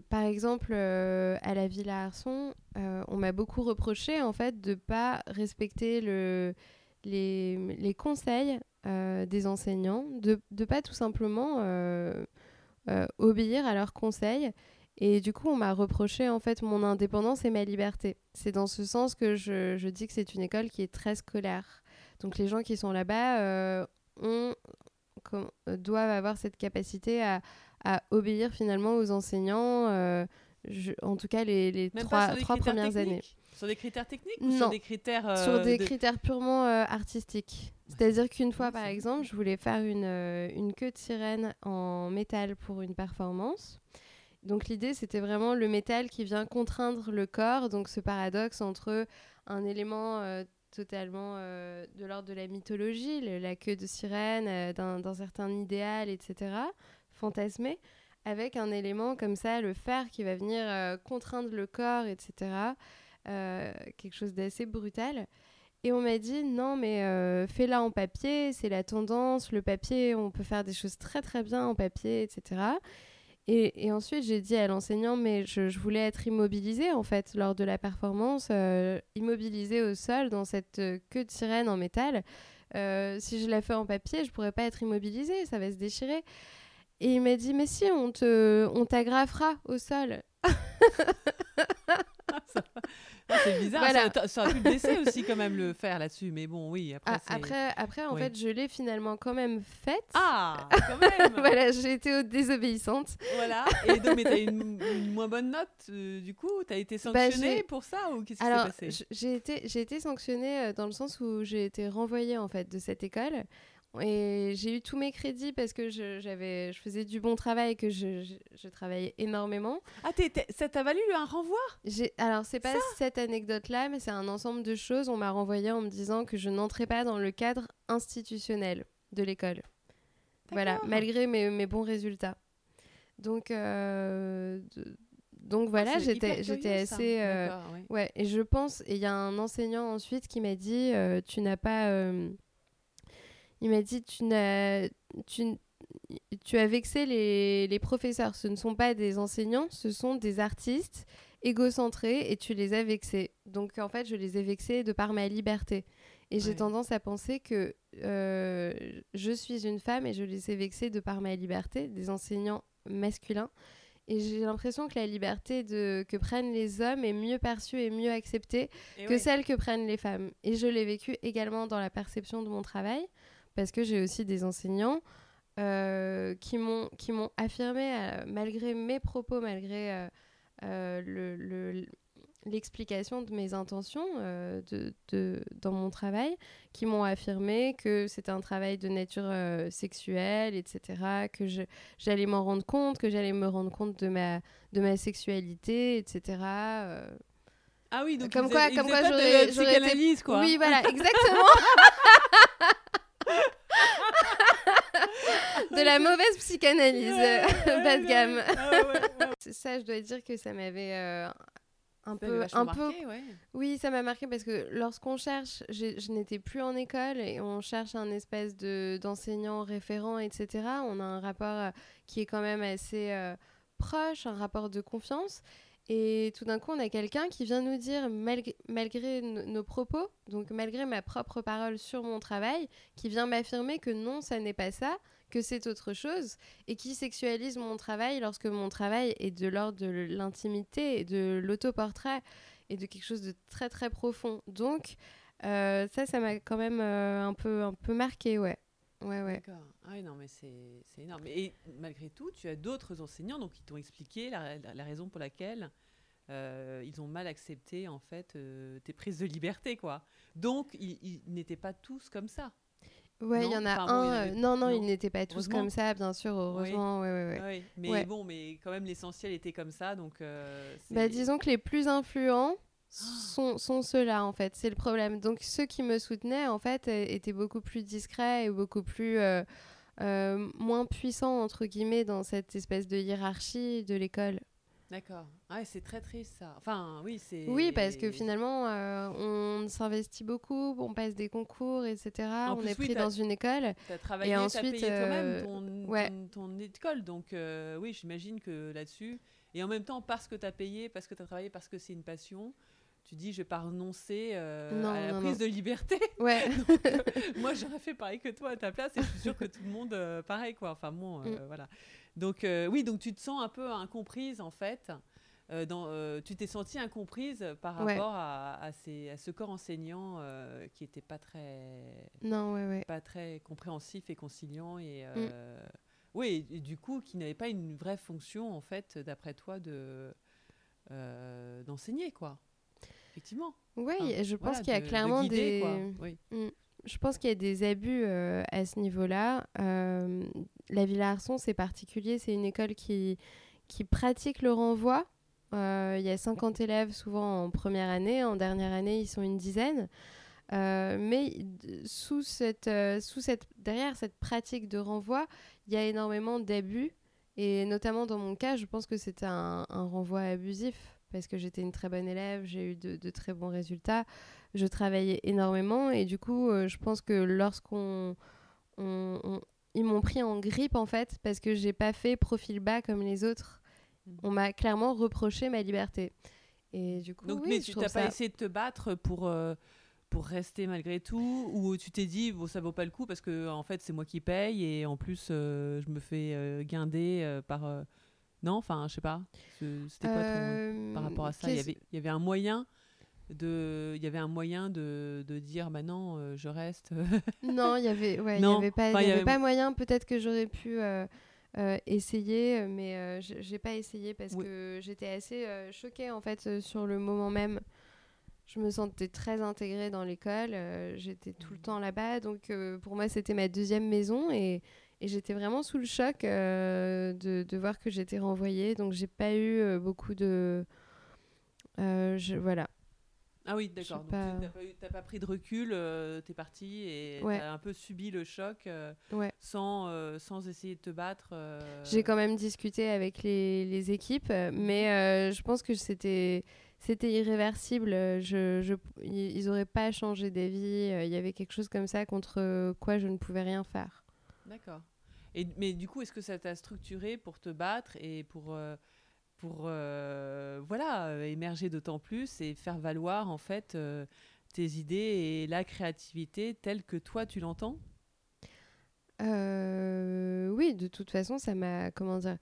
[SPEAKER 2] par exemple, euh, à la Villa Arson, euh, on m'a beaucoup reproché en fait de pas respecter le, les, les conseils euh, des enseignants, de ne pas tout simplement obéir à leurs conseils et du coup, on m'a reproché en fait mon indépendance et ma liberté. C'est dans ce sens que je, je dis que c'est une école qui est très scolaire. Donc les gens qui sont là-bas euh, ont, comme, euh, doivent avoir cette capacité à, à, obéir finalement aux enseignants, euh, je, en tout cas les, les trois, trois premières années.
[SPEAKER 1] Sur des critères techniques ou
[SPEAKER 2] non.
[SPEAKER 1] sur des critères euh,
[SPEAKER 2] Sur des
[SPEAKER 1] de...
[SPEAKER 2] critères purement euh, artistiques. C'est-à-dire qu'une fois, par exemple, je voulais faire une, une queue de sirène en métal pour une performance. Donc l'idée, c'était vraiment le métal qui vient contraindre le corps, donc ce paradoxe entre un élément euh, totalement euh, de l'ordre de la mythologie, la queue de sirène, euh, d'un certain idéal, etc., fantasmé, avec un élément comme ça, le fer qui va venir euh, contraindre le corps, etc., quelque chose d'assez brutal. Et on m'a dit non, mais fais-la en papier, c'est la tendance, le papier, on peut faire des choses très très bien en papier, etc. Et, ensuite, j'ai dit à l'enseignant, mais je, voulais être immobilisée, en fait, lors de la performance, euh, immobilisée au sol dans cette euh, queue de sirène en métal. euh, si je la fais en papier, je pourrais pas être immobilisée, ça va se déchirer. Et il m'a dit, mais si, on te, on t'agrafera au sol.
[SPEAKER 1] Ah, c'est bizarre, ça, ça, aurait pu le blesser aussi quand même le faire là-dessus, mais bon, oui. Après,
[SPEAKER 2] ah, après, après, en fait, je l'ai finalement quand même faite.
[SPEAKER 1] Ah, quand même
[SPEAKER 2] Voilà, j'ai été désobéissante.
[SPEAKER 1] Voilà, et donc, mais t'as une, une moins bonne note, euh, du coup T'as été bah, sanctionnée pour ça ou qu'est-ce qui s'est passé?
[SPEAKER 2] j'ai été, été sanctionnée euh, dans le sens où j'ai été renvoyée en fait de cette école. Et j'ai eu tous mes crédits parce que je, j'avais, je faisais du bon travail, que je, je, travaillais énormément.
[SPEAKER 1] Ah, ça t'a valu un renvoi?
[SPEAKER 2] J'ai, Alors, c'est pas cette anecdote-là, mais c'est un ensemble de choses. On m'a renvoyé en me disant que je n'entrais pas dans le cadre institutionnel de l'école. Voilà, malgré mes, mes, bons résultats. Donc, euh, donc voilà, ah, j'étais, j'étais assez. Euh, ouais. et je pense, et il y a un enseignant ensuite qui m'a dit euh, Tu n'as pas il m'a dit tu, n'as, tu, tu as vexé les, les, professeurs. Ce ne sont pas des enseignants, ce sont des artistes égocentrés et tu les as vexés. Donc en fait, je les ai vexés de par ma liberté. Et j'ai tendance à penser que euh, je suis une femme et je les ai vexés de par ma liberté, des enseignants masculins. Et j'ai l'impression que la liberté de, que prennent les hommes est mieux perçue et mieux acceptée que celle que prennent les femmes. Et je l'ai vécu également dans la perception de mon travail parce que j'ai aussi des enseignants euh, qui m'ont affirmé, euh, malgré mes propos, malgré euh, le, l'explication de mes intentions de, de, dans mon travail, qui m'ont affirmé que c'était un travail de nature sexuelle, etc., que j'allais m'en rendre compte, que j'allais me rendre compte de ma, de ma sexualité, etc.
[SPEAKER 1] Ah oui, donc
[SPEAKER 2] comme quoi, comme quoi j'aurais,
[SPEAKER 1] été... quoi.
[SPEAKER 2] Oui, voilà, exactement. De la mauvaise psychanalyse, bas de gamme. ça, je dois dire que ça m'avait euh, un peu, un peu. Oui, ça m'a marqué parce que lorsqu'on cherche, je n'étais plus en école et on cherche un espèce de d'enseignant référent, etc. On a un rapport euh, qui est quand même assez euh, proche, un rapport de confiance. Et tout d'un coup, on a quelqu'un qui vient nous dire, malgré, nos propos, donc malgré ma propre parole sur mon travail, qui vient m'affirmer que non, ça n'est pas ça, que c'est autre chose, et qui sexualise mon travail lorsque mon travail est de l'ordre de l'intimité et de l'autoportrait et de quelque chose de très très profond. Donc, euh, ça, ça m'a quand même euh, un, peu, un peu marqué, ouais. Ouais, ouais.
[SPEAKER 1] D'accord. Ah non, mais c'est énorme. Et malgré tout, tu as d'autres enseignants donc, qui t'ont expliqué la, raison pour laquelle euh, ils ont mal accepté en fait euh, tes prises de liberté, quoi. Donc, ils, n'étaient pas tous comme ça.
[SPEAKER 2] Ouais, il y en a un. Euh, non, non, ils n'étaient pas tous comme ça, bien sûr, heureusement.
[SPEAKER 1] Oui.
[SPEAKER 2] Ouais, ouais,
[SPEAKER 1] Mais bon, mais quand même, l'essentiel était comme ça, donc.
[SPEAKER 2] bah, disons que les plus influents, sont, sont ceux-là, en fait. C'est le problème. Donc, ceux qui me soutenaient, en fait, étaient beaucoup plus discrets et beaucoup plus. Euh, euh, moins puissants, entre guillemets, dans cette espèce de hiérarchie de l'école.
[SPEAKER 1] D'accord. Ah, c'est très triste ça. Enfin, oui, c'est.
[SPEAKER 2] Oui, parce que finalement, euh, on s'investit beaucoup, on passe des concours, etc. on est pris dans une école.
[SPEAKER 1] Tu as travaillé, et ensuite, as payé quand même ton, ton, école. Donc, oui, j'imagine que là-dessus. Et en même temps, parce que tu as payé, parce que tu as travaillé, parce que c'est une passion, tu dis je vais pas renoncer euh, à la prise de liberté.
[SPEAKER 2] Ouais.
[SPEAKER 1] Euh, moi j'aurais fait pareil que toi à ta place et je suis sûre que tout le monde euh, pareil quoi. Enfin bon mm. voilà. Donc oui donc tu te sens un peu incomprise en fait. Dans, tu t'es sentie incomprise par rapport à, à, ces, à, ce corps enseignant qui était pas très
[SPEAKER 2] non ouais, ouais.
[SPEAKER 1] pas très compréhensif et conciliant et mm. oui et du coup qui n'avait pas une vraie fonction en fait d'après toi de d'enseigner quoi effectivement.
[SPEAKER 2] Oui, je pense qu'il y a clairement des. Mm. Je pense qu'il y a des abus euh, à ce niveau-là. Euh, la Villa Arson, c'est particulier. C'est une école qui, qui pratique le renvoi. Euh, il y a 50 élèves souvent en première année. En dernière année, ils sont une dizaine. mais sous cette, sous cette, derrière cette pratique de renvoi, il y a énormément d'abus. Et notamment dans mon cas, je pense que c'était un renvoi abusif parce que j'étais une très bonne élève, j'ai eu de, très bons résultats, je travaillais énormément et du coup, euh, je pense que lorsqu'on ils m'ont pris en grippe en fait parce que j'ai pas fait profil bas comme les autres. Mhm. On m'a clairement reproché ma liberté. Et du coup,
[SPEAKER 1] Donc,
[SPEAKER 2] mais
[SPEAKER 1] tu n'as pas essayé de te battre pour euh, pour rester malgré tout ou tu t'es dit bon ça vaut pas le coup parce que en fait c'est moi qui paye et en plus euh, je me fais euh, guinder euh, par non enfin je sais pas c'était quoi ton... par rapport à ça? Il y avait il y avait un moyen de il y avait un moyen de, de dire bah non je reste
[SPEAKER 2] non il y avait ouais il y avait pas il y avait, pas moyen peut-être que j'aurais pu essayer mais j'ai pas essayé parce que j'étais assez choquée en fait sur le moment même je me sentais très intégrée dans l'école. Euh, j'étais tout le mmh. temps là-bas. Donc, euh, pour moi, c'était ma deuxième maison. Et, et j'étais vraiment sous le choc euh, de, de, voir que j'étais renvoyée. Donc, j'ai pas eu beaucoup de. Je, voilà.
[SPEAKER 1] Ah oui, d'accord. Pas... t'as pas, pris de recul, tu es parti et tu as un peu subi le choc
[SPEAKER 2] ouais.
[SPEAKER 1] sans, sans essayer de te battre.
[SPEAKER 2] J'ai quand même discuté avec les, les équipes, mais je pense que c'était c'était irréversible. Euh, je, je, ils n'auraient pas changé d'avis. Euh, il y avait quelque chose comme ça contre quoi je ne pouvais rien faire.
[SPEAKER 1] D'accord. Mais du coup, est-ce que ça t'a structuré pour te battre et pour, euh, pour voilà, émerger d'autant plus et faire valoir en fait tes idées et la créativité telle que toi tu l'entends?
[SPEAKER 2] Oui, de toute façon, ça m'a comment dire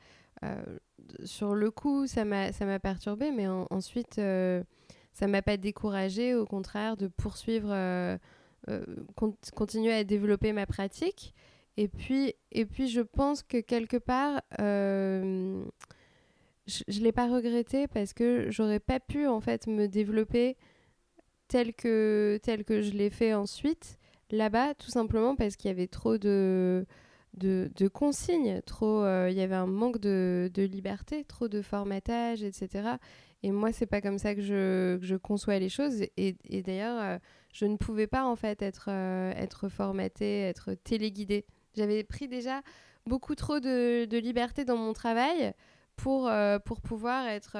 [SPEAKER 2] sur le coup, ça m'a perturbé, mais ensuite, euh, ça m'a pas découragé, au contraire, de poursuivre, euh, euh, continuer à développer ma pratique. Et puis, et puis je pense que quelque part, je ne l'ai pas regretté parce que j'aurais pas pu en fait me développer tel que, tel que je l'ai fait ensuite là-bas, tout simplement parce qu'il y avait trop de de, consignes, trop, euh, il y avait un manque de, liberté, trop de formatage, etc. Et moi, c'est pas comme ça que je, je conçois les choses. Et, d'ailleurs, euh, je ne pouvais pas en fait être, euh, être formatée, être téléguidée. J'avais pris déjà beaucoup trop de, liberté dans mon travail pour, pour pouvoir être,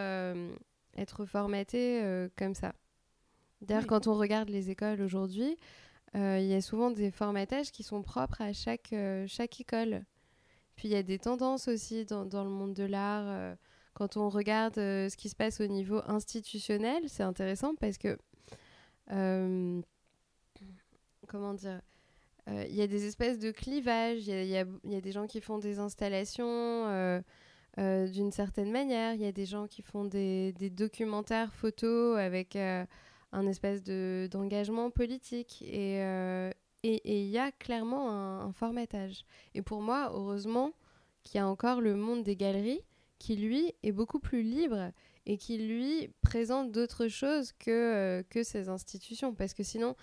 [SPEAKER 2] être formatée comme ça. D'ailleurs, quand on regarde les écoles aujourd'hui, euh, il y a souvent des formatages qui sont propres à chaque, euh, chaque école. Puis il y a des tendances aussi dans, dans le monde de l'art. Euh, quand on regarde ce qui se passe au niveau institutionnel, c'est intéressant parce que, comment dire, il y a des espèces de clivages, il y, y, y a, des gens qui font des installations d'une certaine manière, il y a des gens qui font des, des documentaires photos avec un espèce de, d'engagement politique. Euh, et il y a clairement un, formatage. Et pour moi, heureusement qu'il y a encore le monde des galeries qui, lui, est beaucoup plus libre et qui, lui, présente d'autres choses que, euh, que ces institutions. Parce que sinon,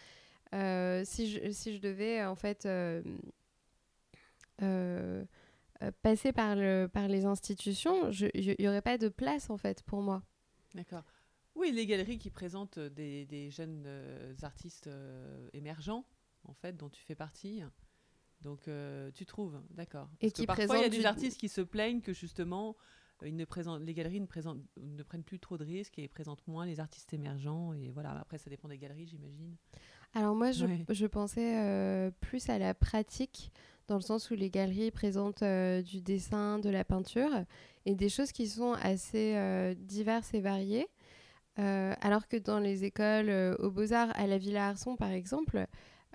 [SPEAKER 2] euh, si, je, si je devais, en fait, passer par, le, par les institutions, il n'y aurait pas de place, en fait, pour moi.
[SPEAKER 1] D'accord. Oui, les galeries qui présentent euh, des, jeunes euh, artistes euh, émergents, en fait, dont tu fais partie? Donc, tu trouves, d'accord. Et qui parfois, il y a des artistes qui se plaignent que justement, ils ne présentent, les galeries ne, présentent, ne prennent plus trop de risques et présentent moins les artistes émergents. Et voilà, après, ça dépend des galeries, j'imagine.
[SPEAKER 2] Alors moi, je, je pensais plus à la pratique, dans le sens où les galeries présentent du dessin, de la peinture, et des choses qui sont assez diverses et variées. Euh, alors que dans les écoles euh, aux Beaux-Arts, à la Villa Arson par exemple,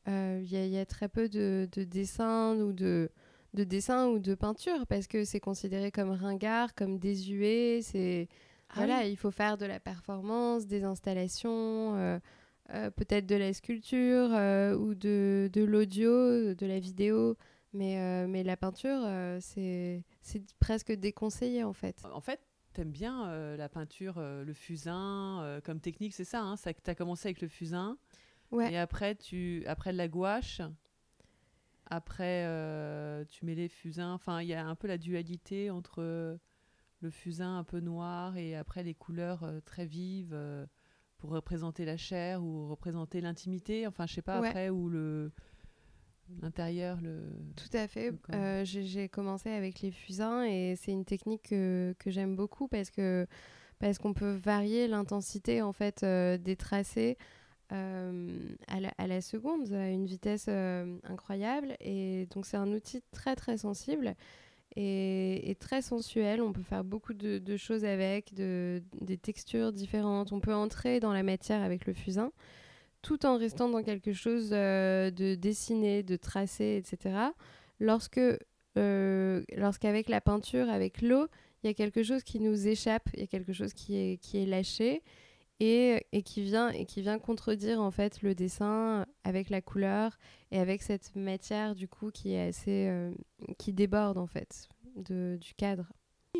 [SPEAKER 2] euh, il y, a très peu de, dessins ou de, de dessins ou de peinture parce que c'est considéré comme ringard, comme désuet. C'est ah voilà, il faut faire de la performance, des installations, peut-être de la sculpture ou de, de l'audio, de la vidéo. Mais, mais la peinture, c'est presque déconseillé en fait.
[SPEAKER 1] En fait, t'aimes bien euh, la peinture, euh, le fusain euh, comme technique, c'est ça, hein, ça Tu as commencé avec le fusain.
[SPEAKER 2] Ouais.
[SPEAKER 1] Et après, tu, après la gouache, après, tu mets les fusains. Enfin, il y a un peu la dualité entre le fusain un peu noir et après les couleurs très vives pour représenter la chair ou représenter l'intimité. Enfin, je sais pas, après, ou le l'intérieur, le...
[SPEAKER 2] Tout à fait. Euh, j'ai commencé avec les fusains et c'est une technique que, que j'aime beaucoup parce que parce qu'on peut varier l'intensité en fait euh, des tracés euh, à, la, à, la, seconde à une vitesse incroyable et donc c'est un outil très très sensible et, et, très sensuel. On peut faire beaucoup de, de choses avec, de, des textures différentes. On peut entrer dans la matière avec le fusain tout en restant dans quelque chose de dessiné, de tracé, etc. Lorsque, lorsqu'avec la peinture, avec l'eau, il y a quelque chose qui nous échappe, il y a quelque chose qui est, qui est lâché et, et, qui vient, et qui vient contredire en fait le dessin avec la couleur et avec cette matière du coup qui est assez euh, qui déborde en fait de, du cadre.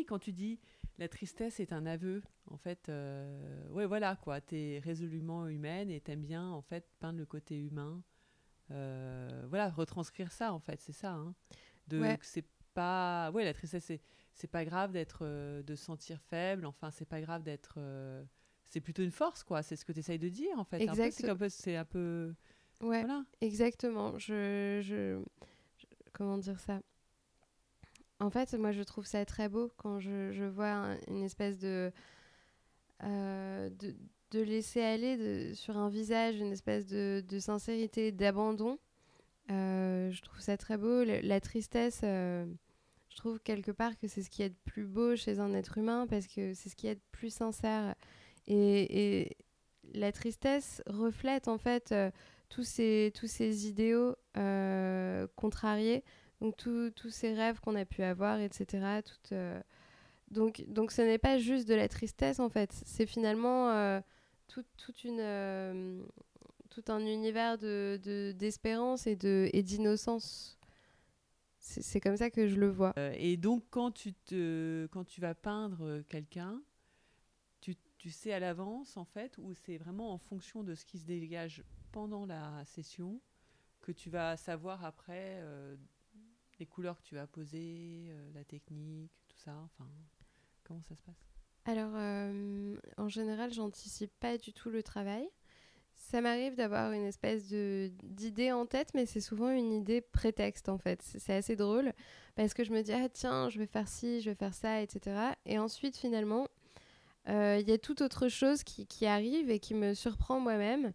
[SPEAKER 1] Quand tu dis la tristesse est un aveu, en fait, euh, ouais voilà quoi, tu es résolument humaine et t'aimes bien en fait peindre le côté humain, euh, voilà retranscrire ça en fait, c'est ça. Hein, de c'est pas, ouais la tristesse c'est c'est pas grave d'être euh, de se sentir faible enfin c'est pas grave d'être euh, c'est plutôt une force quoi. C'est ce que tu essayes de dire en fait.
[SPEAKER 2] Exactement
[SPEAKER 1] c'est un peu
[SPEAKER 2] ouais exactement. Je, je, comment dire ça? En fait moi je trouve ça très beau quand je, vois une espèce de, euh, de de laisser aller sur un visage une espèce de, de sincérité d'abandon je trouve ça très beau la, tristesse je trouve quelque part que c'est ce qui est de plus beau chez un être humain parce que c'est ce qui est de plus sincère. Et, la tristesse reflète en fait euh, tous, ces, tous ces idéaux euh, contrariés, donc tous ces rêves qu'on a pu avoir, etc. Tout, euh, donc, donc ce n'est pas juste de la tristesse en fait, c'est finalement tout, toute une, tout un univers d'espérance de, et d'innocence. C'est comme ça que je le vois.
[SPEAKER 1] Euh, et donc, quand tu, te, quand tu vas peindre euh, quelqu'un, tu, tu, sais à l'avance, en fait, ou c'est vraiment en fonction de ce qui se dégage pendant la session que tu vas savoir après euh, les couleurs que tu vas poser, la technique, tout ça Enfin, comment ça se passe?
[SPEAKER 2] Alors, en général, j'anticipe pas du tout le travail. Ça m'arrive d'avoir une espèce d'idée en tête, mais c'est souvent une idée prétexte en fait. C'est assez drôle parce que je me dis ah tiens je vais faire ci, je vais faire ça, etc. Et ensuite finalement euh, il y a toute autre chose qui, qui, arrive et qui me surprend moi-même.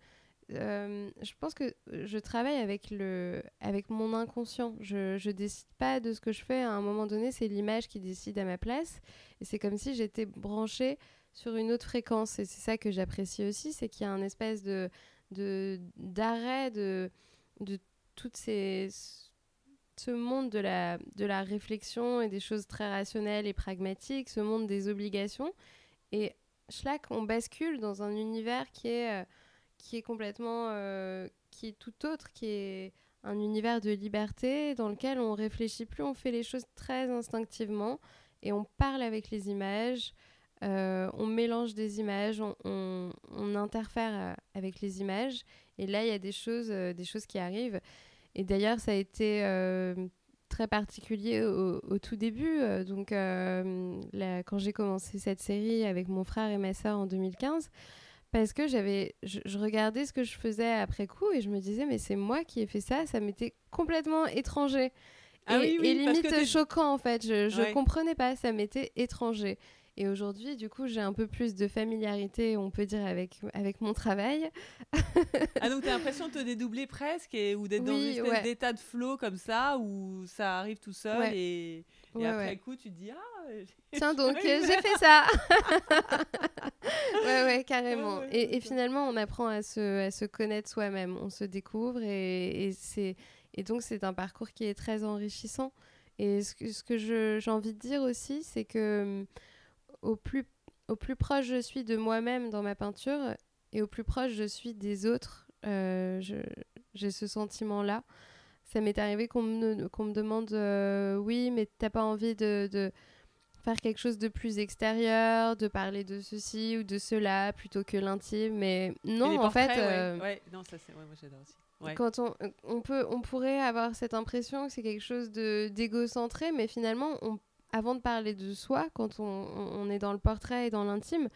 [SPEAKER 2] Euh, je pense que je travaille avec, le, avec mon inconscient. Je ne décide pas de ce que je fais. À un moment donné, c'est l'image qui décide à ma place. Et c'est comme si j'étais branchée sur une autre fréquence. Et c'est ça que j'apprécie aussi, c'est qu'il y a un espèce d'arrêt de, de, toutes ces ce monde de la, de la réflexion et des choses très rationnelles et pragmatiques, ce monde des obligations. Et Schlack, on bascule dans un univers qui est, euh, qui est complètement... Euh, qui est tout autre, qui est un univers de liberté dans lequel on réfléchit plus, on fait les choses très instinctivement et on parle avec les images. Euh, on mélange des images, on, interfère euh, avec les images, et là il y a des choses, des choses qui arrivent. Et d'ailleurs, ça a été très particulier au, tout début. donc, quand j'ai commencé cette série avec mon frère et ma soeur en 2015, parce que j'avais, je, regardais ce que je faisais après coup et je me disais, mais c'est moi qui ai fait ça, ça m'était complètement étranger.
[SPEAKER 1] Ah et,
[SPEAKER 2] limite choquant en fait, je, je comprenais pas, ça m'était étranger. Et aujourd'hui, du coup, j'ai un peu plus de familiarité, on peut dire, avec, avec mon travail.
[SPEAKER 1] ah, donc tu as l'impression de te dédoubler presque et, ou d'être dans une espèce d'état de flow comme ça, où ça arrive tout seul et, et après coup, tu te dis Ah
[SPEAKER 2] Tiens, donc j'ai fait ça Ouais, ouais, carrément. et, et, finalement, on apprend à se, à se connaître soi-même, on se découvre et, et c'est. Et donc, c'est un parcours qui est très enrichissant. Et ce que, ce que j'ai envie de dire aussi, c'est que au plus, au plus proche je suis de moi-même dans ma peinture et au plus proche je suis des autres, euh, j'ai ce sentiment-là. Ça m'est arrivé qu'on me, me demande euh, oui, mais t'as pas envie de, de, faire quelque chose de plus extérieur, de parler de ceci ou de cela plutôt que l'intime. Mais non, en fait.
[SPEAKER 1] Euh, ouais. non, ça c'est. moi j'adore aussi.
[SPEAKER 2] Quand on, on, peut, on pourrait avoir cette impression que c'est quelque chose d'égocentré, mais finalement, on avant de parler de soi, quand on, est dans le portrait et dans l'intime,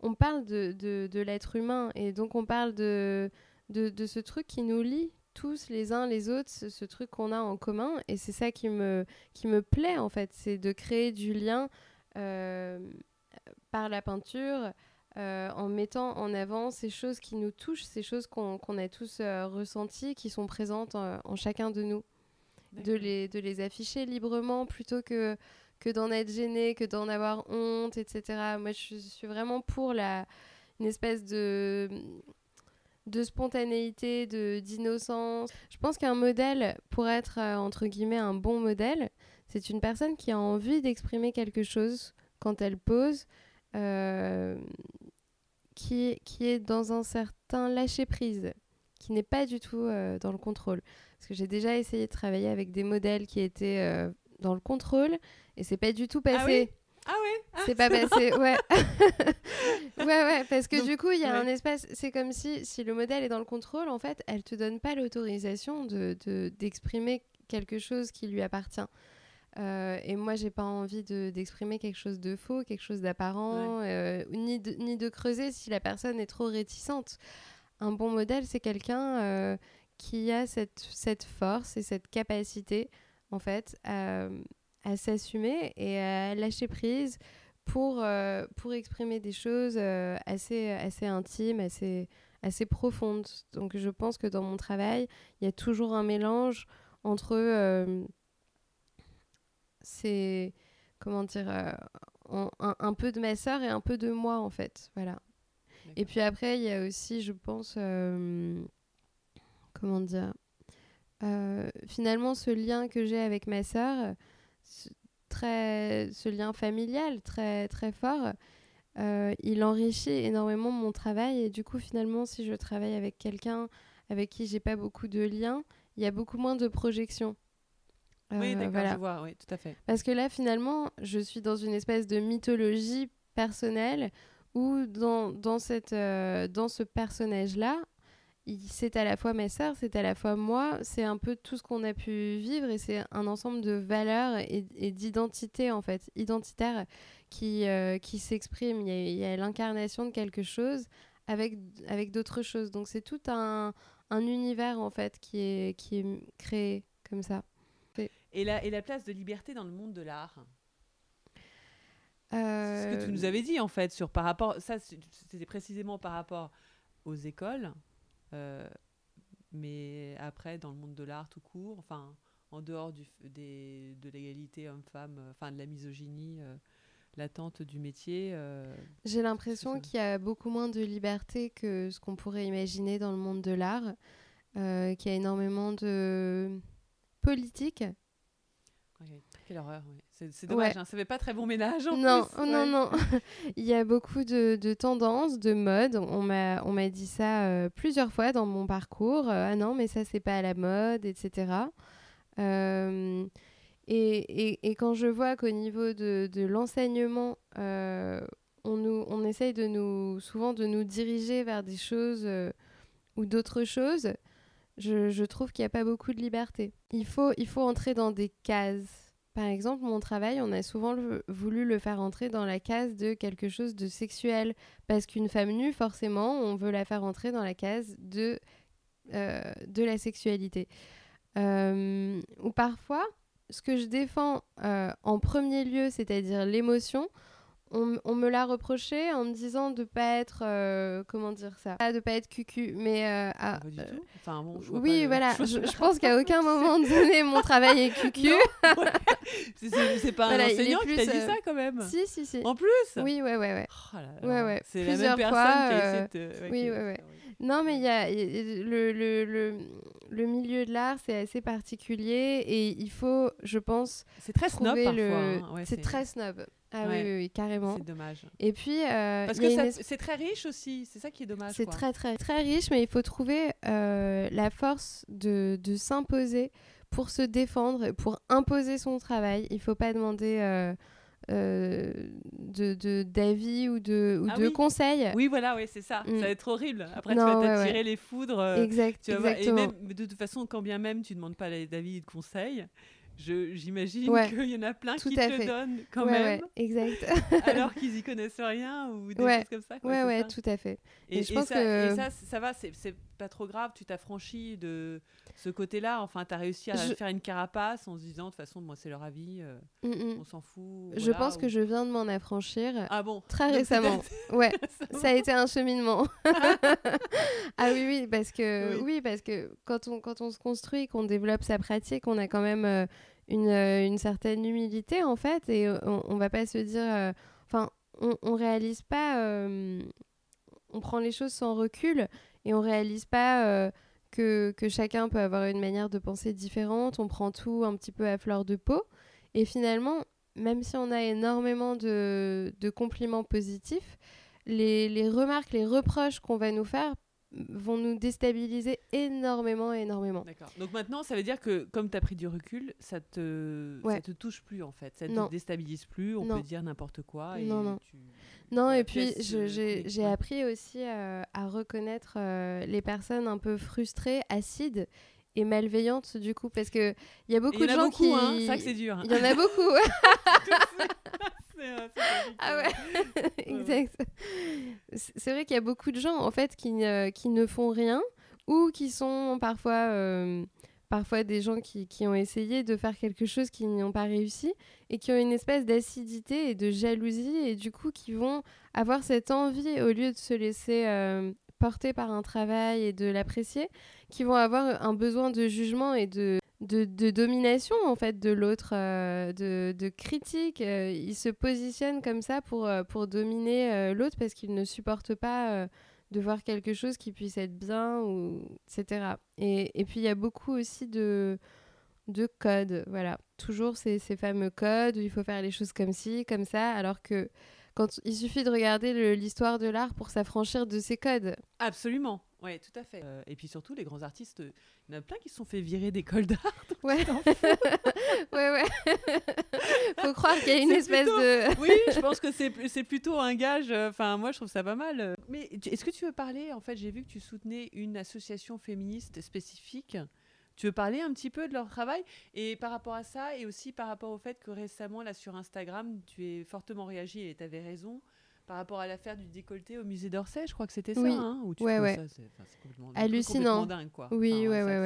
[SPEAKER 2] on parle de, de, l'être humain et donc on parle de, de, ce truc qui nous lie tous les uns les autres, ce, truc qu'on a en commun et c'est ça qui me, qui me plaît en fait, c'est de créer du lien euh, par la peinture. Euh, en mettant en avant ces choses qui nous touchent, ces choses qu'on a tous euh, ressenties, qui sont présentes en, chacun de nous. De les, de les afficher librement plutôt que que d'en être gêné, que d'en avoir honte, etc. Moi, je, suis vraiment pour la, une espèce de, de spontanéité, de d'innocence. Je pense qu'un modèle, pour être euh, entre guillemets un bon modèle, c'est une personne qui a envie d'exprimer quelque chose quand elle pose, euh, qui, qui est dans un certain lâcher-prise, qui n'est pas du tout euh, dans le contrôle. Parce que j'ai déjà essayé de travailler avec des modèles qui étaient dans le contrôle et c'est pas du tout
[SPEAKER 1] Ah
[SPEAKER 2] passé.
[SPEAKER 1] Ah ouais ah,
[SPEAKER 2] C'est pas passé, ouais. ouais, ouais, parce que
[SPEAKER 1] Donc,
[SPEAKER 2] du coup, il y a
[SPEAKER 1] ouais.
[SPEAKER 2] un espace. C'est comme si, si le modèle est dans le contrôle, en fait, elle te donne pas l'autorisation de, de- d'exprimer quelque chose qui lui appartient. Euh, et moi, j'ai pas envie de, d'exprimer quelque chose de faux, quelque chose d'apparent, euh, ni, de, ni de creuser si la personne est trop réticente. Un bon modèle, c'est quelqu'un euh, qui a cette, cette force et cette capacité, en fait, à, à s'assumer et à lâcher prise pour, euh, pour exprimer des choses euh, assez, assez intimes, assez, assez profondes. Donc je pense que dans mon travail, il y a toujours un mélange entre euh, ces, comment dire, euh, un, un peu de ma sœur et un peu de moi en fait. Voilà. Et puis après, il y a aussi, je pense, comment dire, finalement ce lien que j'ai avec ma sœur, ce, très, ce lien familial très, très fort, euh, il enrichit énormément mon travail. Et du coup, finalement, si je travaille avec quelqu'un avec qui j'ai pas beaucoup de liens, il y a beaucoup moins de projections.
[SPEAKER 1] Oui,
[SPEAKER 2] Euh,
[SPEAKER 1] d'accord,
[SPEAKER 2] voilà.
[SPEAKER 1] je vois, oui, tout à fait.
[SPEAKER 2] Parce que là, finalement, je suis dans une espèce de mythologie personnelle où dans, dans, cette, euh, dans ce personnage-là, c'est à la fois ma sœur, c'est à la fois moi, c'est un peu tout ce qu'on a pu vivre et c'est un ensemble de valeurs et, et d'identités, en fait, identitaires qui, euh, qui s'expriment. Il y a, l'incarnation de quelque chose avec, avec d'autres choses. Donc c'est tout un, un univers, en fait, qui est, qui est créé comme ça.
[SPEAKER 1] Et la, et la place de liberté dans le monde de l'art? C'est ce
[SPEAKER 2] Euh,
[SPEAKER 1] que tu nous avais dit en fait sur par rapport ça c'était précisément par rapport aux écoles euh, mais après dans le monde de l'art tout court enfin en dehors du, des, de l'égalité homme-femme euh, enfin de la misogynie euh, latente du métier euh,
[SPEAKER 2] J'ai l'impression qu'il y a beaucoup moins de liberté que ce qu'on pourrait imaginer dans le monde de l'art, euh, qu'il y a énormément de politique.
[SPEAKER 1] Quelle horreur ouais. c'est dommage
[SPEAKER 2] Ouais.
[SPEAKER 1] hein, ça fait pas très bon ménage en
[SPEAKER 2] Non,
[SPEAKER 1] plus,
[SPEAKER 2] oh non,
[SPEAKER 1] ouais.
[SPEAKER 2] non. Il y a beaucoup de, de tendances, de modes. On m'a, dit ça euh, plusieurs fois dans mon parcours. Euh, ah non, mais ça, c'est pas à la mode, etc. Euh, et, et, et quand je vois qu'au niveau de, de l'enseignement, on, nous, on essaye de nous, souvent de nous diriger vers des choses ou d'autres choses, je, trouve qu'il n'y a pas beaucoup de liberté. Il faut, entrer dans des cases. Par exemple, mon travail, on a souvent voulu le faire entrer dans la case de quelque chose de sexuel. Parce qu'une femme nue, forcément, on veut la faire entrer dans la case de, euh, de la sexualité. Euh, ou parfois, ce que je défends euh, en premier lieu, c'est-à-dire l'émotion, on, on me l'a reproché en me disant de pas être euh, comment dire ça? Ah, de pas être cucu mais euh, ah,
[SPEAKER 1] pas du
[SPEAKER 2] euh,
[SPEAKER 1] tout? Enfin bon je
[SPEAKER 2] oui
[SPEAKER 1] pas le-
[SPEAKER 2] voilà je, je pense qu'à aucun moment donné mon travail est cucu
[SPEAKER 1] ouais. C'est- pas
[SPEAKER 2] Voilà,
[SPEAKER 1] un enseignant qui t'a dit
[SPEAKER 2] euh,
[SPEAKER 1] ça quand même
[SPEAKER 2] si si si
[SPEAKER 1] en plus?
[SPEAKER 2] Oui ouais ouais ouais
[SPEAKER 1] Oh là là,
[SPEAKER 2] Ouais, ouais.
[SPEAKER 1] C'est la même
[SPEAKER 2] Plusieurs
[SPEAKER 1] personne
[SPEAKER 2] fois,
[SPEAKER 1] qui de ouais,
[SPEAKER 2] oui,
[SPEAKER 1] qui-
[SPEAKER 2] ouais, ouais.
[SPEAKER 1] oui.
[SPEAKER 2] Non, mais il y a, le, le, le, le milieu de l'art, c'est assez particulier et il faut, je pense,
[SPEAKER 1] C'est très snob parfois. hein.
[SPEAKER 2] C'est très snob. Ah
[SPEAKER 1] Ouais.
[SPEAKER 2] oui, oui, oui, carrément.
[SPEAKER 1] C'est dommage.
[SPEAKER 2] Et puis, euh,
[SPEAKER 1] Parce que
[SPEAKER 2] une
[SPEAKER 1] c'est très riche aussi. C'est ça qui est dommage.
[SPEAKER 2] c'est très, très, très riche, mais il faut trouver euh, la force de, de s'imposer pour se défendre, pour imposer son travail. Il faut pas demander euh, euh, de d'avis ou de, ou
[SPEAKER 1] Ah
[SPEAKER 2] de
[SPEAKER 1] oui.
[SPEAKER 2] conseils.
[SPEAKER 1] Oui, voilà, ouais, c'est ça.
[SPEAKER 2] Mm.
[SPEAKER 1] Ça va être horrible. Après,
[SPEAKER 2] Non,
[SPEAKER 1] tu vas t'attirer
[SPEAKER 2] ouais.
[SPEAKER 1] les foudres. euh,
[SPEAKER 2] Exact,
[SPEAKER 1] tu vas voir- et
[SPEAKER 2] exactement.
[SPEAKER 1] même, de toute façon, quand bien même tu demandes pas d'avis et de conseils, j'imagine
[SPEAKER 2] Ouais.
[SPEAKER 1] qu'il y en a plein
[SPEAKER 2] Tout
[SPEAKER 1] qui te
[SPEAKER 2] fait.
[SPEAKER 1] le donnent quand
[SPEAKER 2] ouais,
[SPEAKER 1] même,
[SPEAKER 2] ouais, exact.
[SPEAKER 1] alors qu'ils y connaissent rien ou des
[SPEAKER 2] Ouais.
[SPEAKER 1] choses comme ça. quoi,
[SPEAKER 2] ouais, ouais,
[SPEAKER 1] ça
[SPEAKER 2] tout à fait.
[SPEAKER 1] Et,
[SPEAKER 2] Et je
[SPEAKER 1] et
[SPEAKER 2] pense
[SPEAKER 1] ça,
[SPEAKER 2] que-
[SPEAKER 1] et ça, ça va, c'est pas trop grave, tu t'affranchis de ce côté-là. Enfin, tu as réussi à
[SPEAKER 2] Je-
[SPEAKER 1] faire une carapace en se disant, de toute façon, moi, c'est leur avis, euh,
[SPEAKER 2] Mm, mm.
[SPEAKER 1] on s'en fout.
[SPEAKER 2] Je pense
[SPEAKER 1] ou-
[SPEAKER 2] que je viens de m'en affranchir
[SPEAKER 1] Ah bon?
[SPEAKER 2] très récemment. Ouais, ça a été un cheminement. ah oui, oui, parce que
[SPEAKER 1] Oui.
[SPEAKER 2] oui, parce que quand on quand on se construit, qu'on développe sa pratique, on a quand même euh, une, euh, une certaine humilité en fait, et on, on va pas se dire, euh, enfin, on, on réalise pas, on prend les choses sans recul. Et on réalise pas euh, que, que chacun peut avoir une manière de penser différente. On prend tout un petit peu à fleur de peau. Et finalement, même si on a énormément de, de compliments positifs, les, les remarques, les reproches qu'on va nous faire vont nous déstabiliser énormément, énormément.
[SPEAKER 1] D'accord. Donc maintenant, ça veut dire que comme tu as pris du recul, ça te,
[SPEAKER 2] Ouais.
[SPEAKER 1] ça te touche plus en fait. Ça
[SPEAKER 2] Non.
[SPEAKER 1] te déstabilise plus, on
[SPEAKER 2] Non.
[SPEAKER 1] peut dire n'importe quoi. Et
[SPEAKER 2] Non, non.
[SPEAKER 1] tu-
[SPEAKER 2] Non, et puis
[SPEAKER 1] euh,
[SPEAKER 2] j'ai appris aussi euh, à reconnaître euh, les personnes un peu frustrées, acides et malveillantes du coup, parce que il y a
[SPEAKER 1] Et
[SPEAKER 2] beaucoup
[SPEAKER 1] y
[SPEAKER 2] de
[SPEAKER 1] a
[SPEAKER 2] gens
[SPEAKER 1] beaucoup,
[SPEAKER 2] qui...
[SPEAKER 1] hein. C'est vrai que c'est dur. hein.
[SPEAKER 2] Il y en a beaucoup,
[SPEAKER 1] euh,
[SPEAKER 2] Ah
[SPEAKER 1] euh.
[SPEAKER 2] ouais, exact. C'est vrai qu'il y a beaucoup de gens en fait qui ne, qui ne font rien ou qui sont parfois, euh, parfois des gens qui, qui ont essayé de faire quelque chose qui n'y ont pas réussi et qui ont une espèce d'acidité et de jalousie et du coup qui vont avoir cette envie au lieu de se laisser euh, porter par un travail et de l'apprécier, qui vont avoir un besoin de jugement et de de, domination en fait de l'autre, euh, de, de critique. Euh, il se positionne comme ça pour, pour dominer l'autre parce qu'il ne supporte pas de voir quelque chose qui puisse être bien, ou, etc. Et, et puis il y a beaucoup aussi de, de codes, voilà. Toujours ces, ces fameux codes où il faut faire les choses comme ci, comme ça, alors que quand il suffit de regarder l'histoire de l'art pour s'affranchir de ces codes.
[SPEAKER 1] Absolument. Oui, tout à fait. Euh, et puis surtout, les grands artistes, euh, il y en a plein qui se sont fait virer d'école d'art.
[SPEAKER 2] Ouais. ouais, ouais. Faut croire qu'il y a une espèce
[SPEAKER 1] plutôt-
[SPEAKER 2] de.
[SPEAKER 1] Oui, je pense que c'est plutôt un gage. euh, Enfin, moi, je trouve ça pas mal. Mais est-ce que tu veux parler En fait, j'ai vu que tu soutenais une association féministe spécifique. Tu veux parler un petit peu de leur travail? Et par rapport à ça et aussi par rapport au fait que récemment là sur Instagram tu es fortement réagi et tu avais raison par rapport à l'affaire du décolleté au musée d'Orsay, je crois que c'était ça
[SPEAKER 2] Oui.
[SPEAKER 1] hein, où tu
[SPEAKER 2] Ouais,
[SPEAKER 1] ça, c'est- complètement,
[SPEAKER 2] Hallucinant.
[SPEAKER 1] complètement dingue quoi.
[SPEAKER 2] Oui,
[SPEAKER 1] Enfin,
[SPEAKER 2] ouais,
[SPEAKER 1] ça,
[SPEAKER 2] ouais,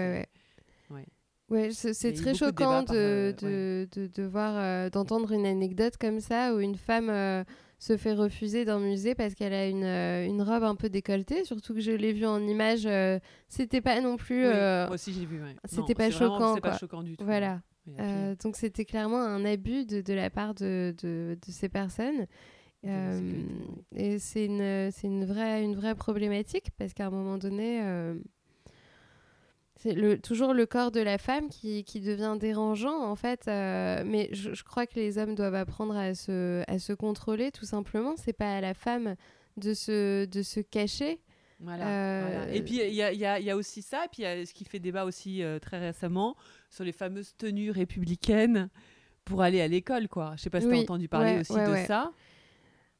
[SPEAKER 2] ouais,
[SPEAKER 1] c'est-
[SPEAKER 2] ouais. très choquant de,
[SPEAKER 1] euh,
[SPEAKER 2] de, de, de voir, euh, d'entendre une anecdote comme ça où une femme euh, se fait refuser d'un musée parce qu'elle a une, euh, une robe un peu décolletée. Surtout que je l'ai vue en image, c'était pas non plus.
[SPEAKER 1] Oui, moi aussi j'ai vu.
[SPEAKER 2] c'était pas choquant,
[SPEAKER 1] C'est pas choquant du tout.
[SPEAKER 2] voilà. Donc c'était clairement un abus de, de la part de, de, de ces personnes. Euh, et c'est une, c'est une, vraie, une vraie problématique parce qu'à un moment donné, euh, c'est le, toujours le corps de la femme qui, qui devient dérangeant en fait. euh, mais je, je crois que les hommes doivent apprendre à se, à se contrôler tout simplement. C'est pas à la femme de se, de se cacher.
[SPEAKER 1] Voilà, voilà. Et puis il y a, y a- y a aussi ça, et puis il y a ce qui fait débat aussi très récemment sur les fameuses tenues républicaines pour aller à l'école, quoi. Je sais pas si tu
[SPEAKER 2] Oui,
[SPEAKER 1] as entendu parler
[SPEAKER 2] ouais,
[SPEAKER 1] aussi
[SPEAKER 2] ouais,
[SPEAKER 1] de
[SPEAKER 2] ouais.
[SPEAKER 1] ça.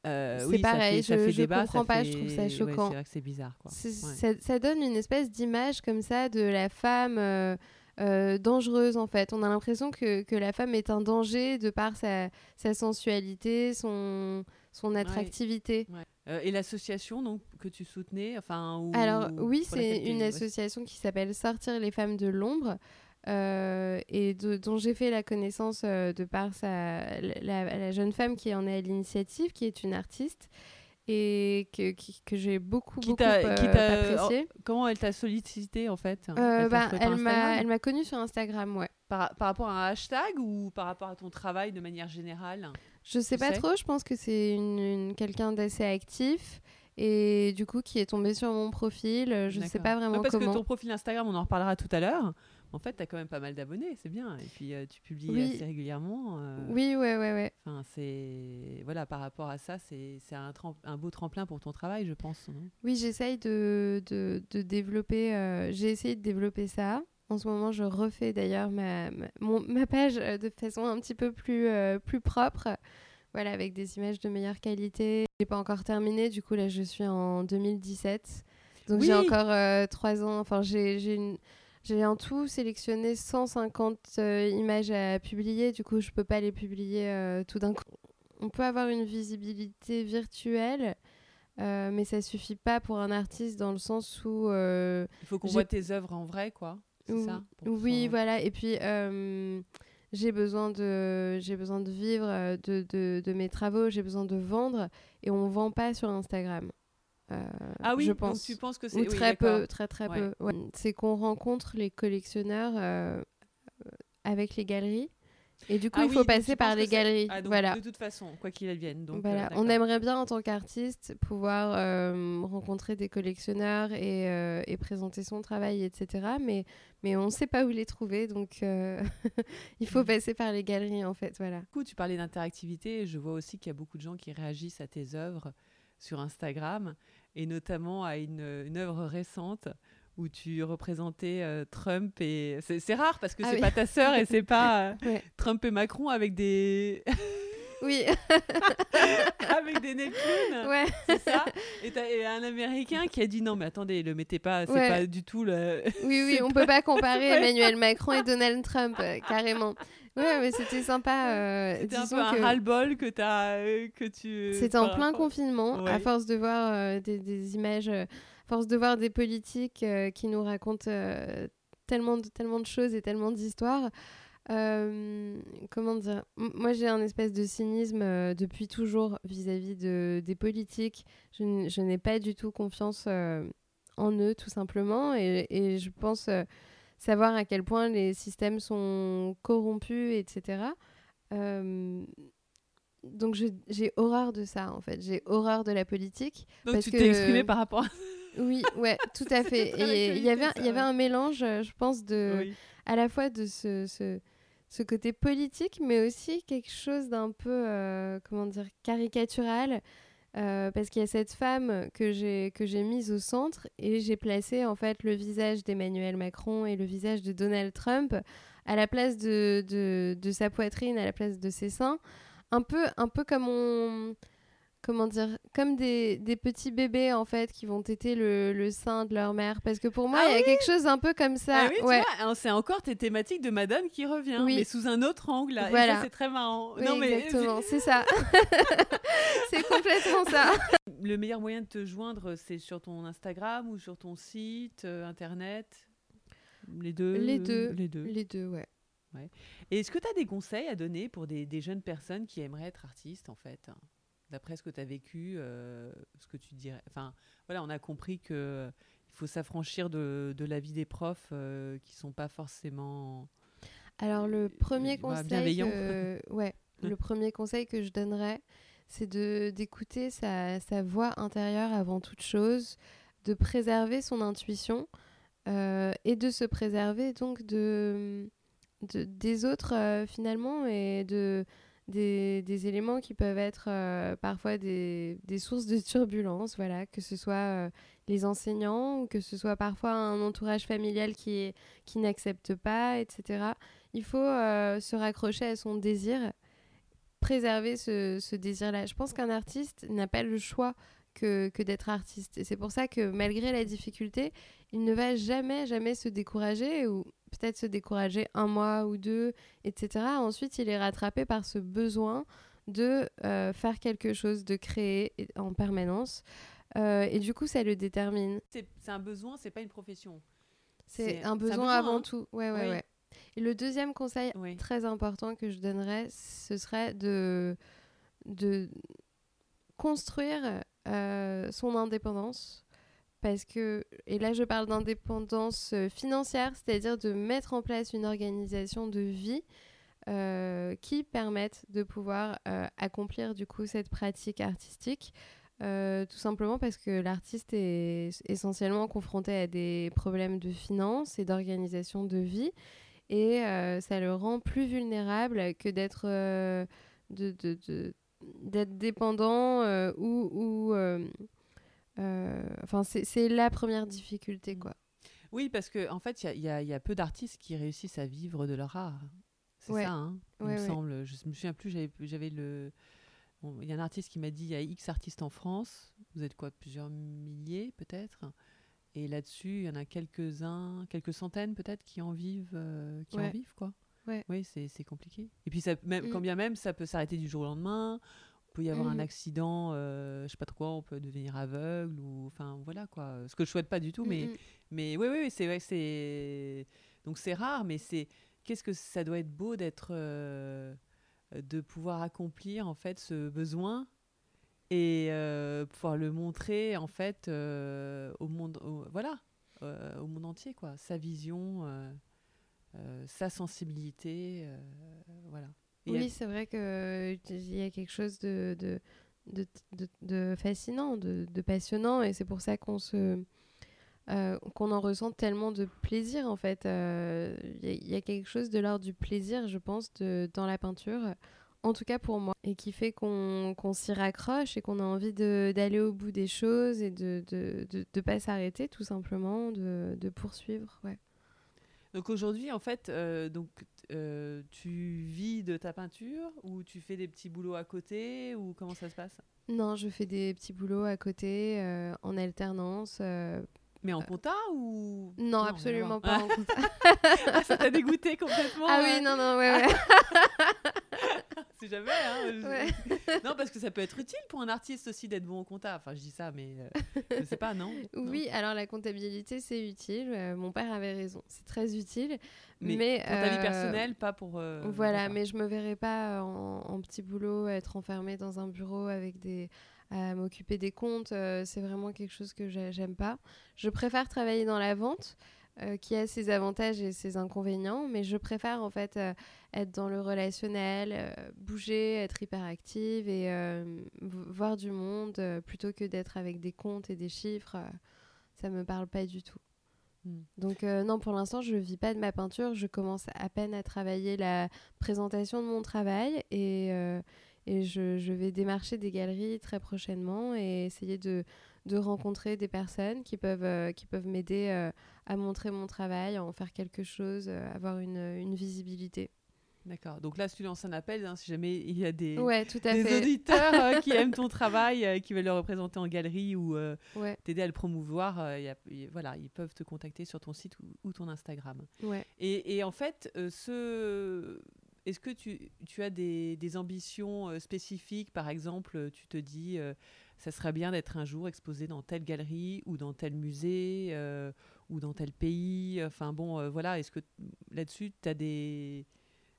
[SPEAKER 1] Euh,
[SPEAKER 2] C'est
[SPEAKER 1] oui, ça
[SPEAKER 2] pareil,
[SPEAKER 1] ça
[SPEAKER 2] je-
[SPEAKER 1] fait
[SPEAKER 2] je
[SPEAKER 1] débat,
[SPEAKER 2] comprends
[SPEAKER 1] ça
[SPEAKER 2] pas, je trouve ça
[SPEAKER 1] ouais,
[SPEAKER 2] choquant.
[SPEAKER 1] c'est vrai que c'est bizarre, quoi. Ouais.
[SPEAKER 2] ça, ça donne une espèce d'image comme ça de la femme euh, euh, dangereuse en fait. On a l'impression que, que la femme est un danger de par sa, sa sensualité, son, son attractivité.
[SPEAKER 1] Ouais. Euh, et l'association donc que tu soutenais, enfin ou-
[SPEAKER 2] Alors oui, c'est une association qui s'appelle Sortir les femmes de l'ombre. Euh, et de- dont j'ai fait la connaissance euh, de par sa, la, la jeune femme qui en est à l'initiative, qui est une artiste et que, qui- que j'ai beaucoup,
[SPEAKER 1] Qui
[SPEAKER 2] beaucoup
[SPEAKER 1] qui
[SPEAKER 2] euh, apprécié.
[SPEAKER 1] Comment elle t'a sollicité en fait
[SPEAKER 2] Euh,
[SPEAKER 1] Elle
[SPEAKER 2] bah, m'a connue sur Instagram, ouais.
[SPEAKER 1] par, par rapport à un hashtag ou par rapport à ton travail de manière générale?
[SPEAKER 2] Je sais pas
[SPEAKER 1] sais?
[SPEAKER 2] trop, je pense que c'est une, une- quelqu'un d'assez actif et du coup qui est tombé sur mon profil. Je sais
[SPEAKER 1] D'accord.
[SPEAKER 2] pas
[SPEAKER 1] Ouais,
[SPEAKER 2] vraiment
[SPEAKER 1] parce
[SPEAKER 2] comment.
[SPEAKER 1] que ton profil Instagram, on en reparlera tout à l'heure. En fait, tu as quand même pas mal d'abonnés, c'est bien. Et puis, euh, tu publies
[SPEAKER 2] Oui.
[SPEAKER 1] assez régulièrement. euh,
[SPEAKER 2] Oui, ouais, ouais, ouais.
[SPEAKER 1] Enfin, c'est voilà, par rapport à ça, c'est un, un beau tremplin pour ton travail, je pense.
[SPEAKER 2] Oui, j'essaye de, de, de développer. euh, J'ai essayé de développer ça. En ce moment, je refais d'ailleurs ma, ma, mon- ma page euh, de façon un petit peu plus, plus propre. Voilà, avec des images de meilleure qualité. J'ai pas encore terminé, du coup, là, je suis en 2017. Donc, j'ai encore trois ans. Enfin, j'ai une- j'ai en tout sélectionné 150 euh, images à publier. Du coup, je peux pas les publier euh, tout d'un coup. On peut avoir une visibilité virtuelle, euh, mais ça suffit pas pour un artiste dans le sens où
[SPEAKER 1] Il faut qu'on voit tes œuvres en vrai, quoi. C'est ça
[SPEAKER 2] Oui, voilà. Et puis, j'ai besoin de, j'ai besoin de vivre de, de, de mes travaux. J'ai besoin de vendre. Et on vend pas sur Instagram. Euh,
[SPEAKER 1] Ah oui,
[SPEAKER 2] je
[SPEAKER 1] donc
[SPEAKER 2] pense.
[SPEAKER 1] tu penses que c'est
[SPEAKER 2] Ou
[SPEAKER 1] oui,
[SPEAKER 2] très peu, très très
[SPEAKER 1] Ouais.
[SPEAKER 2] peu. Ouais. C'est qu'on rencontre les collectionneurs euh, avec les galeries Et du coup,
[SPEAKER 1] Ah
[SPEAKER 2] il
[SPEAKER 1] oui,
[SPEAKER 2] faut passer par les galeries.
[SPEAKER 1] Ah,
[SPEAKER 2] voilà.
[SPEAKER 1] De toute façon, quoi qu'il advienne. Donc,
[SPEAKER 2] Voilà,
[SPEAKER 1] euh,
[SPEAKER 2] on aimerait bien en tant qu'artiste pouvoir rencontrer des collectionneurs et, et présenter son travail, etc. Mais, mais on ne sait pas où les trouver, donc il faut
[SPEAKER 1] Mm.
[SPEAKER 2] passer par les galeries en fait. Voilà.
[SPEAKER 1] Du coup, tu parlais d'interactivité. Je vois aussi qu'il y a beaucoup de gens qui réagissent à tes œuvres sur Instagram, et notamment à une, une œuvre récente où tu représentais euh, Trump et c'est rare parce que
[SPEAKER 2] Ah
[SPEAKER 1] c'est
[SPEAKER 2] oui.
[SPEAKER 1] pas ta sœur et c'est pas euh,
[SPEAKER 2] Ouais.
[SPEAKER 1] Trump et Macron avec des
[SPEAKER 2] Oui,
[SPEAKER 1] avec des clown,
[SPEAKER 2] ouais.
[SPEAKER 1] c'est ça et, un Américain qui a dit non mais attendez le mettez pas c'est
[SPEAKER 2] Ouais.
[SPEAKER 1] pas du tout le
[SPEAKER 2] Oui, oui, on peut pas comparer. Emmanuel Macron et Donald Trump, euh, carrément. Ouais, mais c'était sympa. euh,
[SPEAKER 1] c'était un peu un
[SPEAKER 2] que
[SPEAKER 1] ras-le-bol que euh, que tu
[SPEAKER 2] C'était en plein confinement, à force de voir euh, des, des images, euh, à force de voir des politiques euh, qui nous racontent euh, tellement, de, tellement de choses et tellement d'histoires. Euh, comment dire M- Moi, j'ai un espèce de cynisme euh, depuis toujours vis-à-vis de, des politiques. Je, n'ai pas du tout confiance euh, en eux, tout simplement. Et, et je pense euh, savoir à quel point les systèmes sont corrompus, etc. Euh, donc j'ai horreur de ça, en fait. J'ai horreur de la politique.
[SPEAKER 1] donc
[SPEAKER 2] parce
[SPEAKER 1] tu t'es exprimé par rapport à
[SPEAKER 2] Oui, ouais, tout à fait. Et il y avait, il y avait un mélange, euh, je pense, de
[SPEAKER 1] Oui.
[SPEAKER 2] à la fois de ce, ce, ce côté politique, mais aussi quelque chose d'un peu, euh, comment dire, caricatural. Euh, parce qu'il y a cette femme que j'ai que j'ai mise au centre et j'ai placé en fait le visage d'Emmanuel Macron et le visage de Donald Trump à la place de, de, de sa poitrine, à la place de ses seins, un peu un peu comme on comment dire comme des, des petits bébés en fait qui vont téter le, le sein de leur mère parce que pour moi
[SPEAKER 1] Ah
[SPEAKER 2] il y a quelque chose un peu comme ça
[SPEAKER 1] Ah oui, tu
[SPEAKER 2] ouais
[SPEAKER 1] vois, c'est encore tes thématiques de madame qui revient,
[SPEAKER 2] Oui.
[SPEAKER 1] mais sous un autre angle. là.
[SPEAKER 2] Voilà.
[SPEAKER 1] c'est très marrant.
[SPEAKER 2] Oui,
[SPEAKER 1] non, mais
[SPEAKER 2] exactement, c'est ça. c'est complètement ça.
[SPEAKER 1] le meilleur moyen de te joindre, c'est sur ton Instagram ou sur ton site, euh, internet? Les deux
[SPEAKER 2] Les deux.
[SPEAKER 1] Les deux.
[SPEAKER 2] Les deux, ouais.
[SPEAKER 1] Et est-ce que tu as des conseils à donner pour des, des jeunes personnes qui aimeraient être artistes, en fait? D'après ce que tu as vécu, euh, ce que tu dirais. Enfin, voilà, on a compris que il faut s'affranchir de, de la vie des profs euh, qui sont pas forcément.
[SPEAKER 2] Alors le premier
[SPEAKER 1] voilà,
[SPEAKER 2] conseil, que, ouais, le premier conseil que je donnerais, c'est de d'écouter sa, sa voix intérieure avant toute chose, de préserver son intuition euh, et de se préserver donc de, de- des autres euh, finalement et de des, éléments qui peuvent être euh, parfois des, des sources de turbulence, voilà, que ce soit euh, les enseignants ou que ce soit parfois un entourage familial qui, qui n'accepte pas, etc. Il faut euh, se raccrocher à son désir, préserver ce, désir-là. Je pense qu'un artiste n'a pas le choix que, que d'être artiste. Et c'est pour ça que malgré la difficulté, il ne va jamais, jamais se décourager ou peut-être se décourager un mois ou deux, etc. Ensuite, il est rattrapé par ce besoin de euh, faire quelque chose, de créer en permanence. Euh, et du coup, ça le détermine.
[SPEAKER 1] C'est un besoin, c'est pas une profession.
[SPEAKER 2] C'est un besoin avant
[SPEAKER 1] hein.
[SPEAKER 2] tout. Ouais, ouais,
[SPEAKER 1] Oui.
[SPEAKER 2] ouais. Et le deuxième conseil
[SPEAKER 1] Oui.
[SPEAKER 2] très important que je donnerais, ce serait de, de construire euh, son indépendance. Parce que, et là je parle d'indépendance euh, financière, c'est-à-dire de mettre en place une organisation de vie euh, qui permette de pouvoir euh, accomplir du coup cette pratique artistique. Tout simplement parce que l'artiste est essentiellement confronté à des problèmes de finances et d'organisation de vie et ça le rend plus vulnérable que d'être de, de- dépendant ou, enfin c'est, la première difficulté quoi
[SPEAKER 1] Oui, parce qu'en en fait, il y a- y, y peu d'artistes qui réussissent à vivre de leur art. C'est
[SPEAKER 2] Ouais.
[SPEAKER 1] ça, hein, il
[SPEAKER 2] Ouais,
[SPEAKER 1] me
[SPEAKER 2] ouais.
[SPEAKER 1] semble. Je me souviens plus, j'avais le. bon, Il y a un artiste qui m'a dit il y a X artistes en France. Vous êtes quoi Plusieurs milliers, peut-être? Et là-dessus, il y en a quelques-uns, quelques centaines, peut-être, qui en vivent, euh, qui en vivent, quoi. Oui, c'est compliqué. Et puis, ça, même,
[SPEAKER 2] Mm.
[SPEAKER 1] quand bien même, ça peut s'arrêter du jour au lendemain. Il peut y avoir un
[SPEAKER 2] Mhm.
[SPEAKER 1] accident, euh, je sais pas trop quoi, on peut devenir aveugle ou enfin voilà quoi. Ce que je souhaite pas du tout, mais
[SPEAKER 2] Mm, mm.
[SPEAKER 1] mais oui, oui, oui, c'est vrai que c'est. Donc c'est rare, mais c'est. Qu'est-ce que ça doit être beau d'être. euh, de pouvoir accomplir en fait ce besoin et euh, pouvoir le montrer en fait euh, au monde. au- voilà, au monde entier quoi. Sa vision. sa sensibilité. voilà.
[SPEAKER 2] Oui, c'est vrai qu'il y a quelque chose de, de, de, de fascinant, de, passionnant, et c'est pour ça qu'on se euh, qu'on en ressent tellement de plaisir en fait. Il euh, y, a quelque chose de l'ordre du plaisir, je pense, de, dans la peinture, en tout cas pour moi, et qui fait qu'on s'y raccroche et qu'on a envie d'aller au bout des choses et de ne de, pas s'arrêter tout simplement, de, poursuivre. Ouais.
[SPEAKER 1] Donc aujourd'hui, en fait, euh, donc, tu vis de ta peinture ou tu fais des petits boulots à côté ou comment ça se passe?
[SPEAKER 2] Non, je fais des petits boulots à côté en alternance
[SPEAKER 1] mais en compta ou?
[SPEAKER 2] Non, absolument pas en compta.
[SPEAKER 1] ah, ça t'a dégoûté complètement
[SPEAKER 2] Ah oui, non, non, ouais, ouais.
[SPEAKER 1] C'est jamais, hein. non, parce que ça peut être utile pour un artiste aussi d'être bon en compta. Enfin, je dis ça, mais euh, je sais pas, non
[SPEAKER 2] Oui, alors la comptabilité, c'est utile. Euh, mon père avait raison. C'est très utile.
[SPEAKER 1] Mais, pour ta vie euh, personnelle, pas pour.
[SPEAKER 2] voilà, mais je me verrais pas en, en, petit boulot, être enfermée dans un bureau avec des à m'occuper des comptes, euh, c'est vraiment quelque chose que j'aime pas. Je préfère travailler dans la vente, euh, qui a ses avantages et ses inconvénients, mais je préfère en fait euh, être dans le relationnel, bouger, être hyperactive et voir du monde plutôt que d'être avec des comptes et des chiffres. ça me parle pas du tout. Hmm. Donc non, pour l'instant, je vis pas de ma peinture. Je commence à peine à travailler la présentation de mon travail et et je, je, vais démarcher des galeries très prochainement et essayer de, de rencontrer des personnes qui peuvent, euh, qui peuvent m'aider euh, à montrer mon travail, à en faire quelque chose, euh, avoir une, une visibilité.
[SPEAKER 1] D'accord. Donc là, si tu lances un appel, hein, si jamais il y a des,
[SPEAKER 2] ouais, tout à
[SPEAKER 1] des
[SPEAKER 2] fait.
[SPEAKER 1] auditeurs qui aiment ton travail, qui veulent le représenter en galerie ou t'aider à le promouvoir, y a, voilà, ils peuvent te contacter sur ton site ou, ou ton Instagram.
[SPEAKER 2] Ouais.
[SPEAKER 1] Et, et, en fait, ce, est-ce que tu, tu as des, des ambitions euh, spécifiques? Par exemple, euh, tu te dis, euh, ça serait bien d'être un jour exposé dans telle galerie ou dans tel musée ou dans tel pays. Enfin bon, voilà, est-ce que là-dessus, tu as des,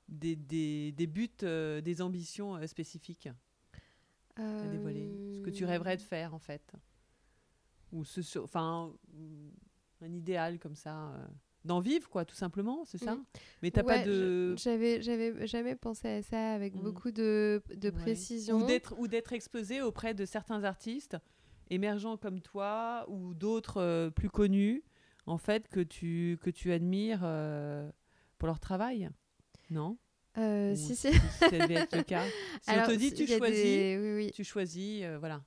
[SPEAKER 1] des, des, des buts, des ambitions spécifiques à dévoiler? Ce que tu rêverais de faire, en fait? Ou ce, enfin, un idéal comme ça d'en vivre, quoi, tout simplement, c'est ça?
[SPEAKER 2] Mais t'as pas de. J'avais, j'avais jamais pensé à ça avec mm. beaucoup de, de précision.
[SPEAKER 1] Ou d'être, ou d'être exposé auprès de certains artistes émergents comme toi ou d'autres euh, plus connus, en fait, que tu, que tu admires euh, pour leur travail, non?
[SPEAKER 2] Euh, si, si.
[SPEAKER 1] ça devait être le cas. Si on te dit tu choisis, oui, oui. tu choisis, voilà.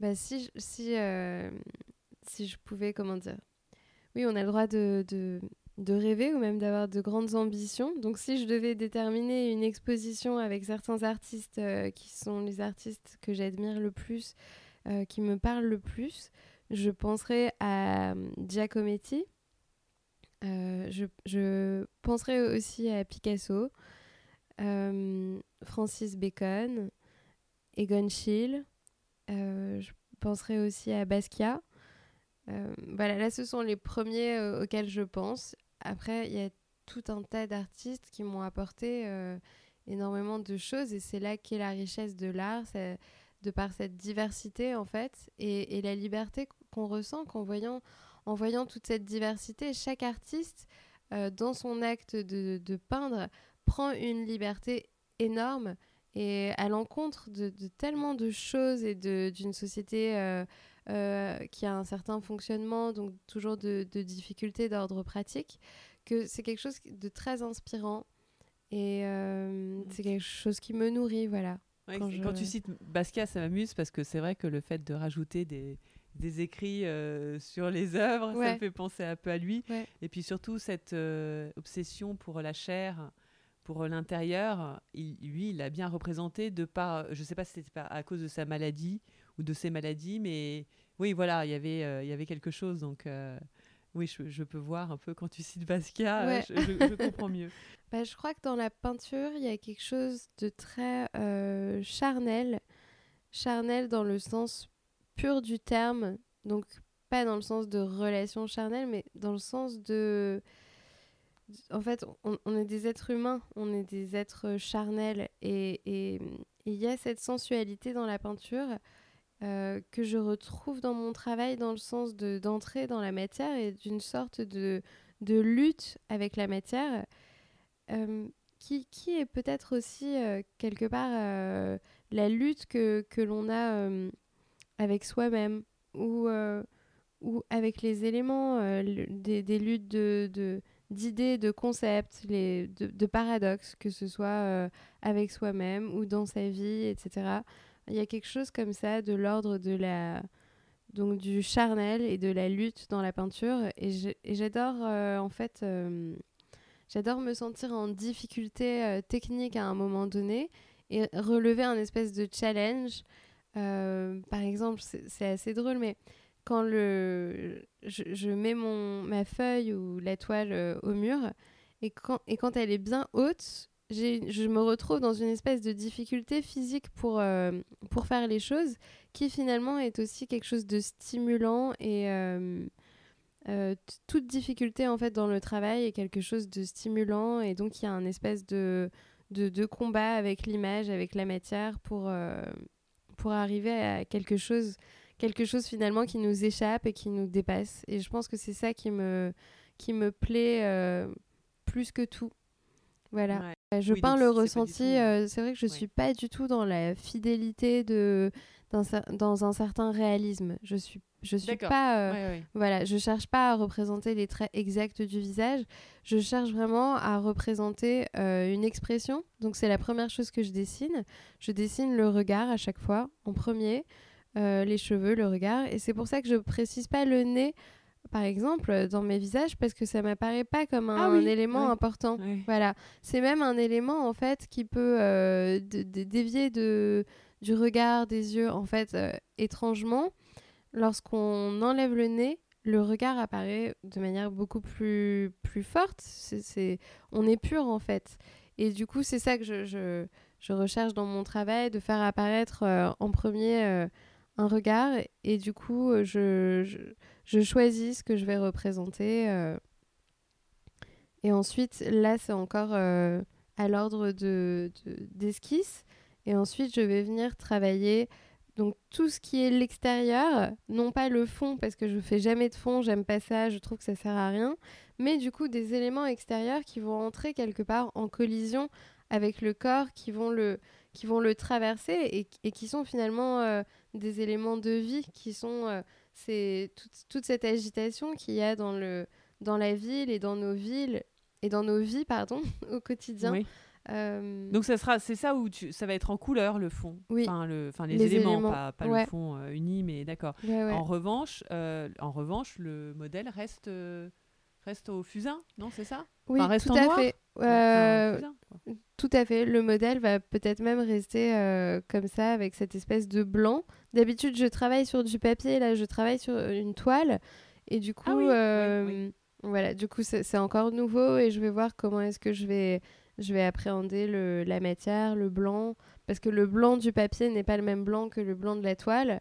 [SPEAKER 2] Bah, si, si, si je pouvais, comment dire? Oui, on a le droit de, de, rêver ou même d'avoir de grandes ambitions. Donc si je devais déterminer une exposition avec certains artistes euh, qui sont les artistes que j'admire le plus, euh, qui me parlent le plus, je penserais à euh, Giacometti. je, je, penserais aussi à Picasso, Francis Bacon, Egon Schiele. je penserais aussi à Basquiat. Euh, voilà, là, ce sont les premiers euh, auxquels je pense. Après, il y a tout un tas d'artistes qui m'ont apporté euh, énormément de choses et c'est là qu'est la richesse de l'art, de par cette diversité en fait et, la liberté qu'on ressent qu'en voyant, en voyant toute cette diversité, chaque artiste dans son acte de, de, peindre prend une liberté énorme et à l'encontre de, de, tellement de choses et d'une société euh, qui a un certain fonctionnement, donc toujours de, difficultés d'ordre pratique, que c'est quelque chose de très inspirant et euh, mm. c'est quelque chose qui me nourrit, voilà.
[SPEAKER 1] Quand, tu cites Basquiat, ça m'amuse parce que c'est vrai que le fait de rajouter des, des écrits euh, sur les œuvres, ça me fait penser un peu à lui. Et puis surtout cette obsession pour la chair, pour l'intérieur, lui, il l'a bien représenté de par, je ne sais pas si c'était à cause de sa maladie ou de ces maladies, mais oui, voilà, il y avait, euh, il y avait quelque chose. Donc, euh, oui, je, peux voir un peu quand tu cites Basquiat, euh, je, comprends mieux.
[SPEAKER 2] Bah, je crois que dans la peinture, il y a quelque chose de très charnel, charnel dans le sens pur du terme, donc pas dans le sens de relation charnelle, mais dans le sens de en fait, on, est des êtres humains, on est des êtres charnels. Et il y a cette sensualité dans la peinture euh, que je retrouve dans mon travail dans le sens de d'entrer dans la matière et d'une sorte de, de lutte avec la matière, euh, qui, qui, est peut-être aussi euh, quelque part la lutte que, que l'on a avec soi-même ou, ou avec les éléments, des, des, luttes de, de d'idées, de concepts, les, de, paradoxes, que ce soit avec soi-même ou dans sa vie, etc. Il y a quelque chose comme ça de l'ordre de la donc du charnel et de la lutte dans la peinture. Et j'adore euh, en fait euh, j'adore me sentir en difficulté euh, technique à un moment donné et relever un espèce de challenge. Par exemple c'est assez drôle mais quand le je, je, mets mon ma feuille ou la toile au mur et quand et quand elle est bien haute je me retrouve dans une espèce de difficulté physique pour, euh, pour faire les choses, qui finalement est aussi quelque chose de stimulant et euh, euh, toute difficulté en fait dans le travail est quelque chose de stimulant et donc il y a un espèce de, de, combat avec l'image, avec la matière pour, pour arriver à quelque chose, quelque chose finalement qui nous échappe et qui nous dépasse. Et je pense que c'est ça qui me, qui me plaît plus que tout. Voilà. Je peins le ressenti. Euh, c'est vrai que je ne suis pas du tout dans la fidélité de dans, un certain réalisme. Je suis je suis pas euh, voilà, je cherche pas à représenter les traits exacts du visage. Je cherche vraiment à représenter une expression. Donc c'est la première chose que je dessine. Je dessine le regard à chaque fois en premier, les cheveux, le regard. Et c'est pour ça que je précise pas le nez par exemple, dans mes visages parce que ça m'apparaît pas comme un, ah élément important. Voilà, c'est même un élément en fait qui peut euh, dévier de, du regard des yeux. En fait, euh, étrangement, lorsqu'on enlève le nez, le regard apparaît de manière beaucoup plus, plus forte. C'est, on est pur en fait. Et du coup, c'est ça que je, je, je, recherche dans mon travail, de faire apparaître euh, en premier un regard. Et du coup, je, je choisis ce que je vais représenter. Euh. Et ensuite, là, c'est encore euh, à l'ordre de, d'esquisse. et ensuite, je vais venir travailler donc tout ce qui est l'extérieur, non pas le fond, parce que je fais jamais de fond, j'aime pas ça, je trouve que ça sert à rien, mais du coup des éléments extérieurs qui vont entrer quelque part en collision avec le corps, qui vont le, qui vont le traverser et, qui sont finalement euh, des éléments de vie, qui sont c'est toute, cette agitation qu'il y a dans, le, dans la ville et dans nos villes et dans nos vies pardon au quotidien.
[SPEAKER 1] Euh, Donc ça sera, c'est ça où tu, ça va être en couleur le fond,
[SPEAKER 2] oui.
[SPEAKER 1] enfin, le, enfin les, éléments, pas, pas le fond euh, uni, mais d'accord. En revanche, euh, en revanche, le modèle reste reste au fusain, non C'est ça?
[SPEAKER 2] Oui, reste tout à fait. Euh, tout à fait. Le modèle va peut-être même rester euh, comme ça, avec cette espèce de blanc. D'habitude, je travaille sur du papier, là, je travaille sur une toile. Et du coup, ah euh, voilà, du coup, c'est encore nouveau et je vais voir comment est-ce que je vais, je vais appréhender le, la matière, le blanc, parce que le blanc du papier n'est pas le même blanc que le blanc de la toile.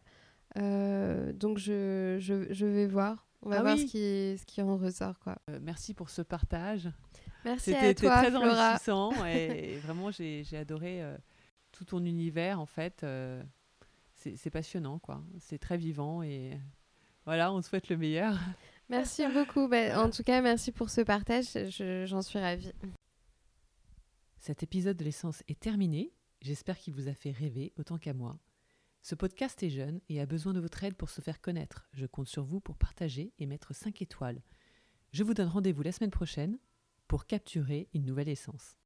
[SPEAKER 2] donc, je, je, je vais voir. On va ah voir ce, qui, ce qui en ressort. Quoi.
[SPEAKER 1] Euh, merci pour ce partage.
[SPEAKER 2] Merci à toi,
[SPEAKER 1] très
[SPEAKER 2] Flora.
[SPEAKER 1] enrichissant et, vraiment j'ai adoré euh, tout ton univers en fait. Euh, c'est passionnant quoi. C'est très vivant et voilà, on souhaite le meilleur.
[SPEAKER 2] Merci beaucoup. Bah, en tout cas, merci pour ce partage. J'en suis ravie.
[SPEAKER 1] Cet épisode de l'essence est terminé. J'espère qu'il vous a fait rêver autant qu'à moi. Ce podcast est jeune et a besoin de votre aide pour se faire connaître. Je compte sur vous pour partager et mettre 5 étoiles. Je vous donne rendez-vous la semaine prochaine pour capturer une nouvelle essence.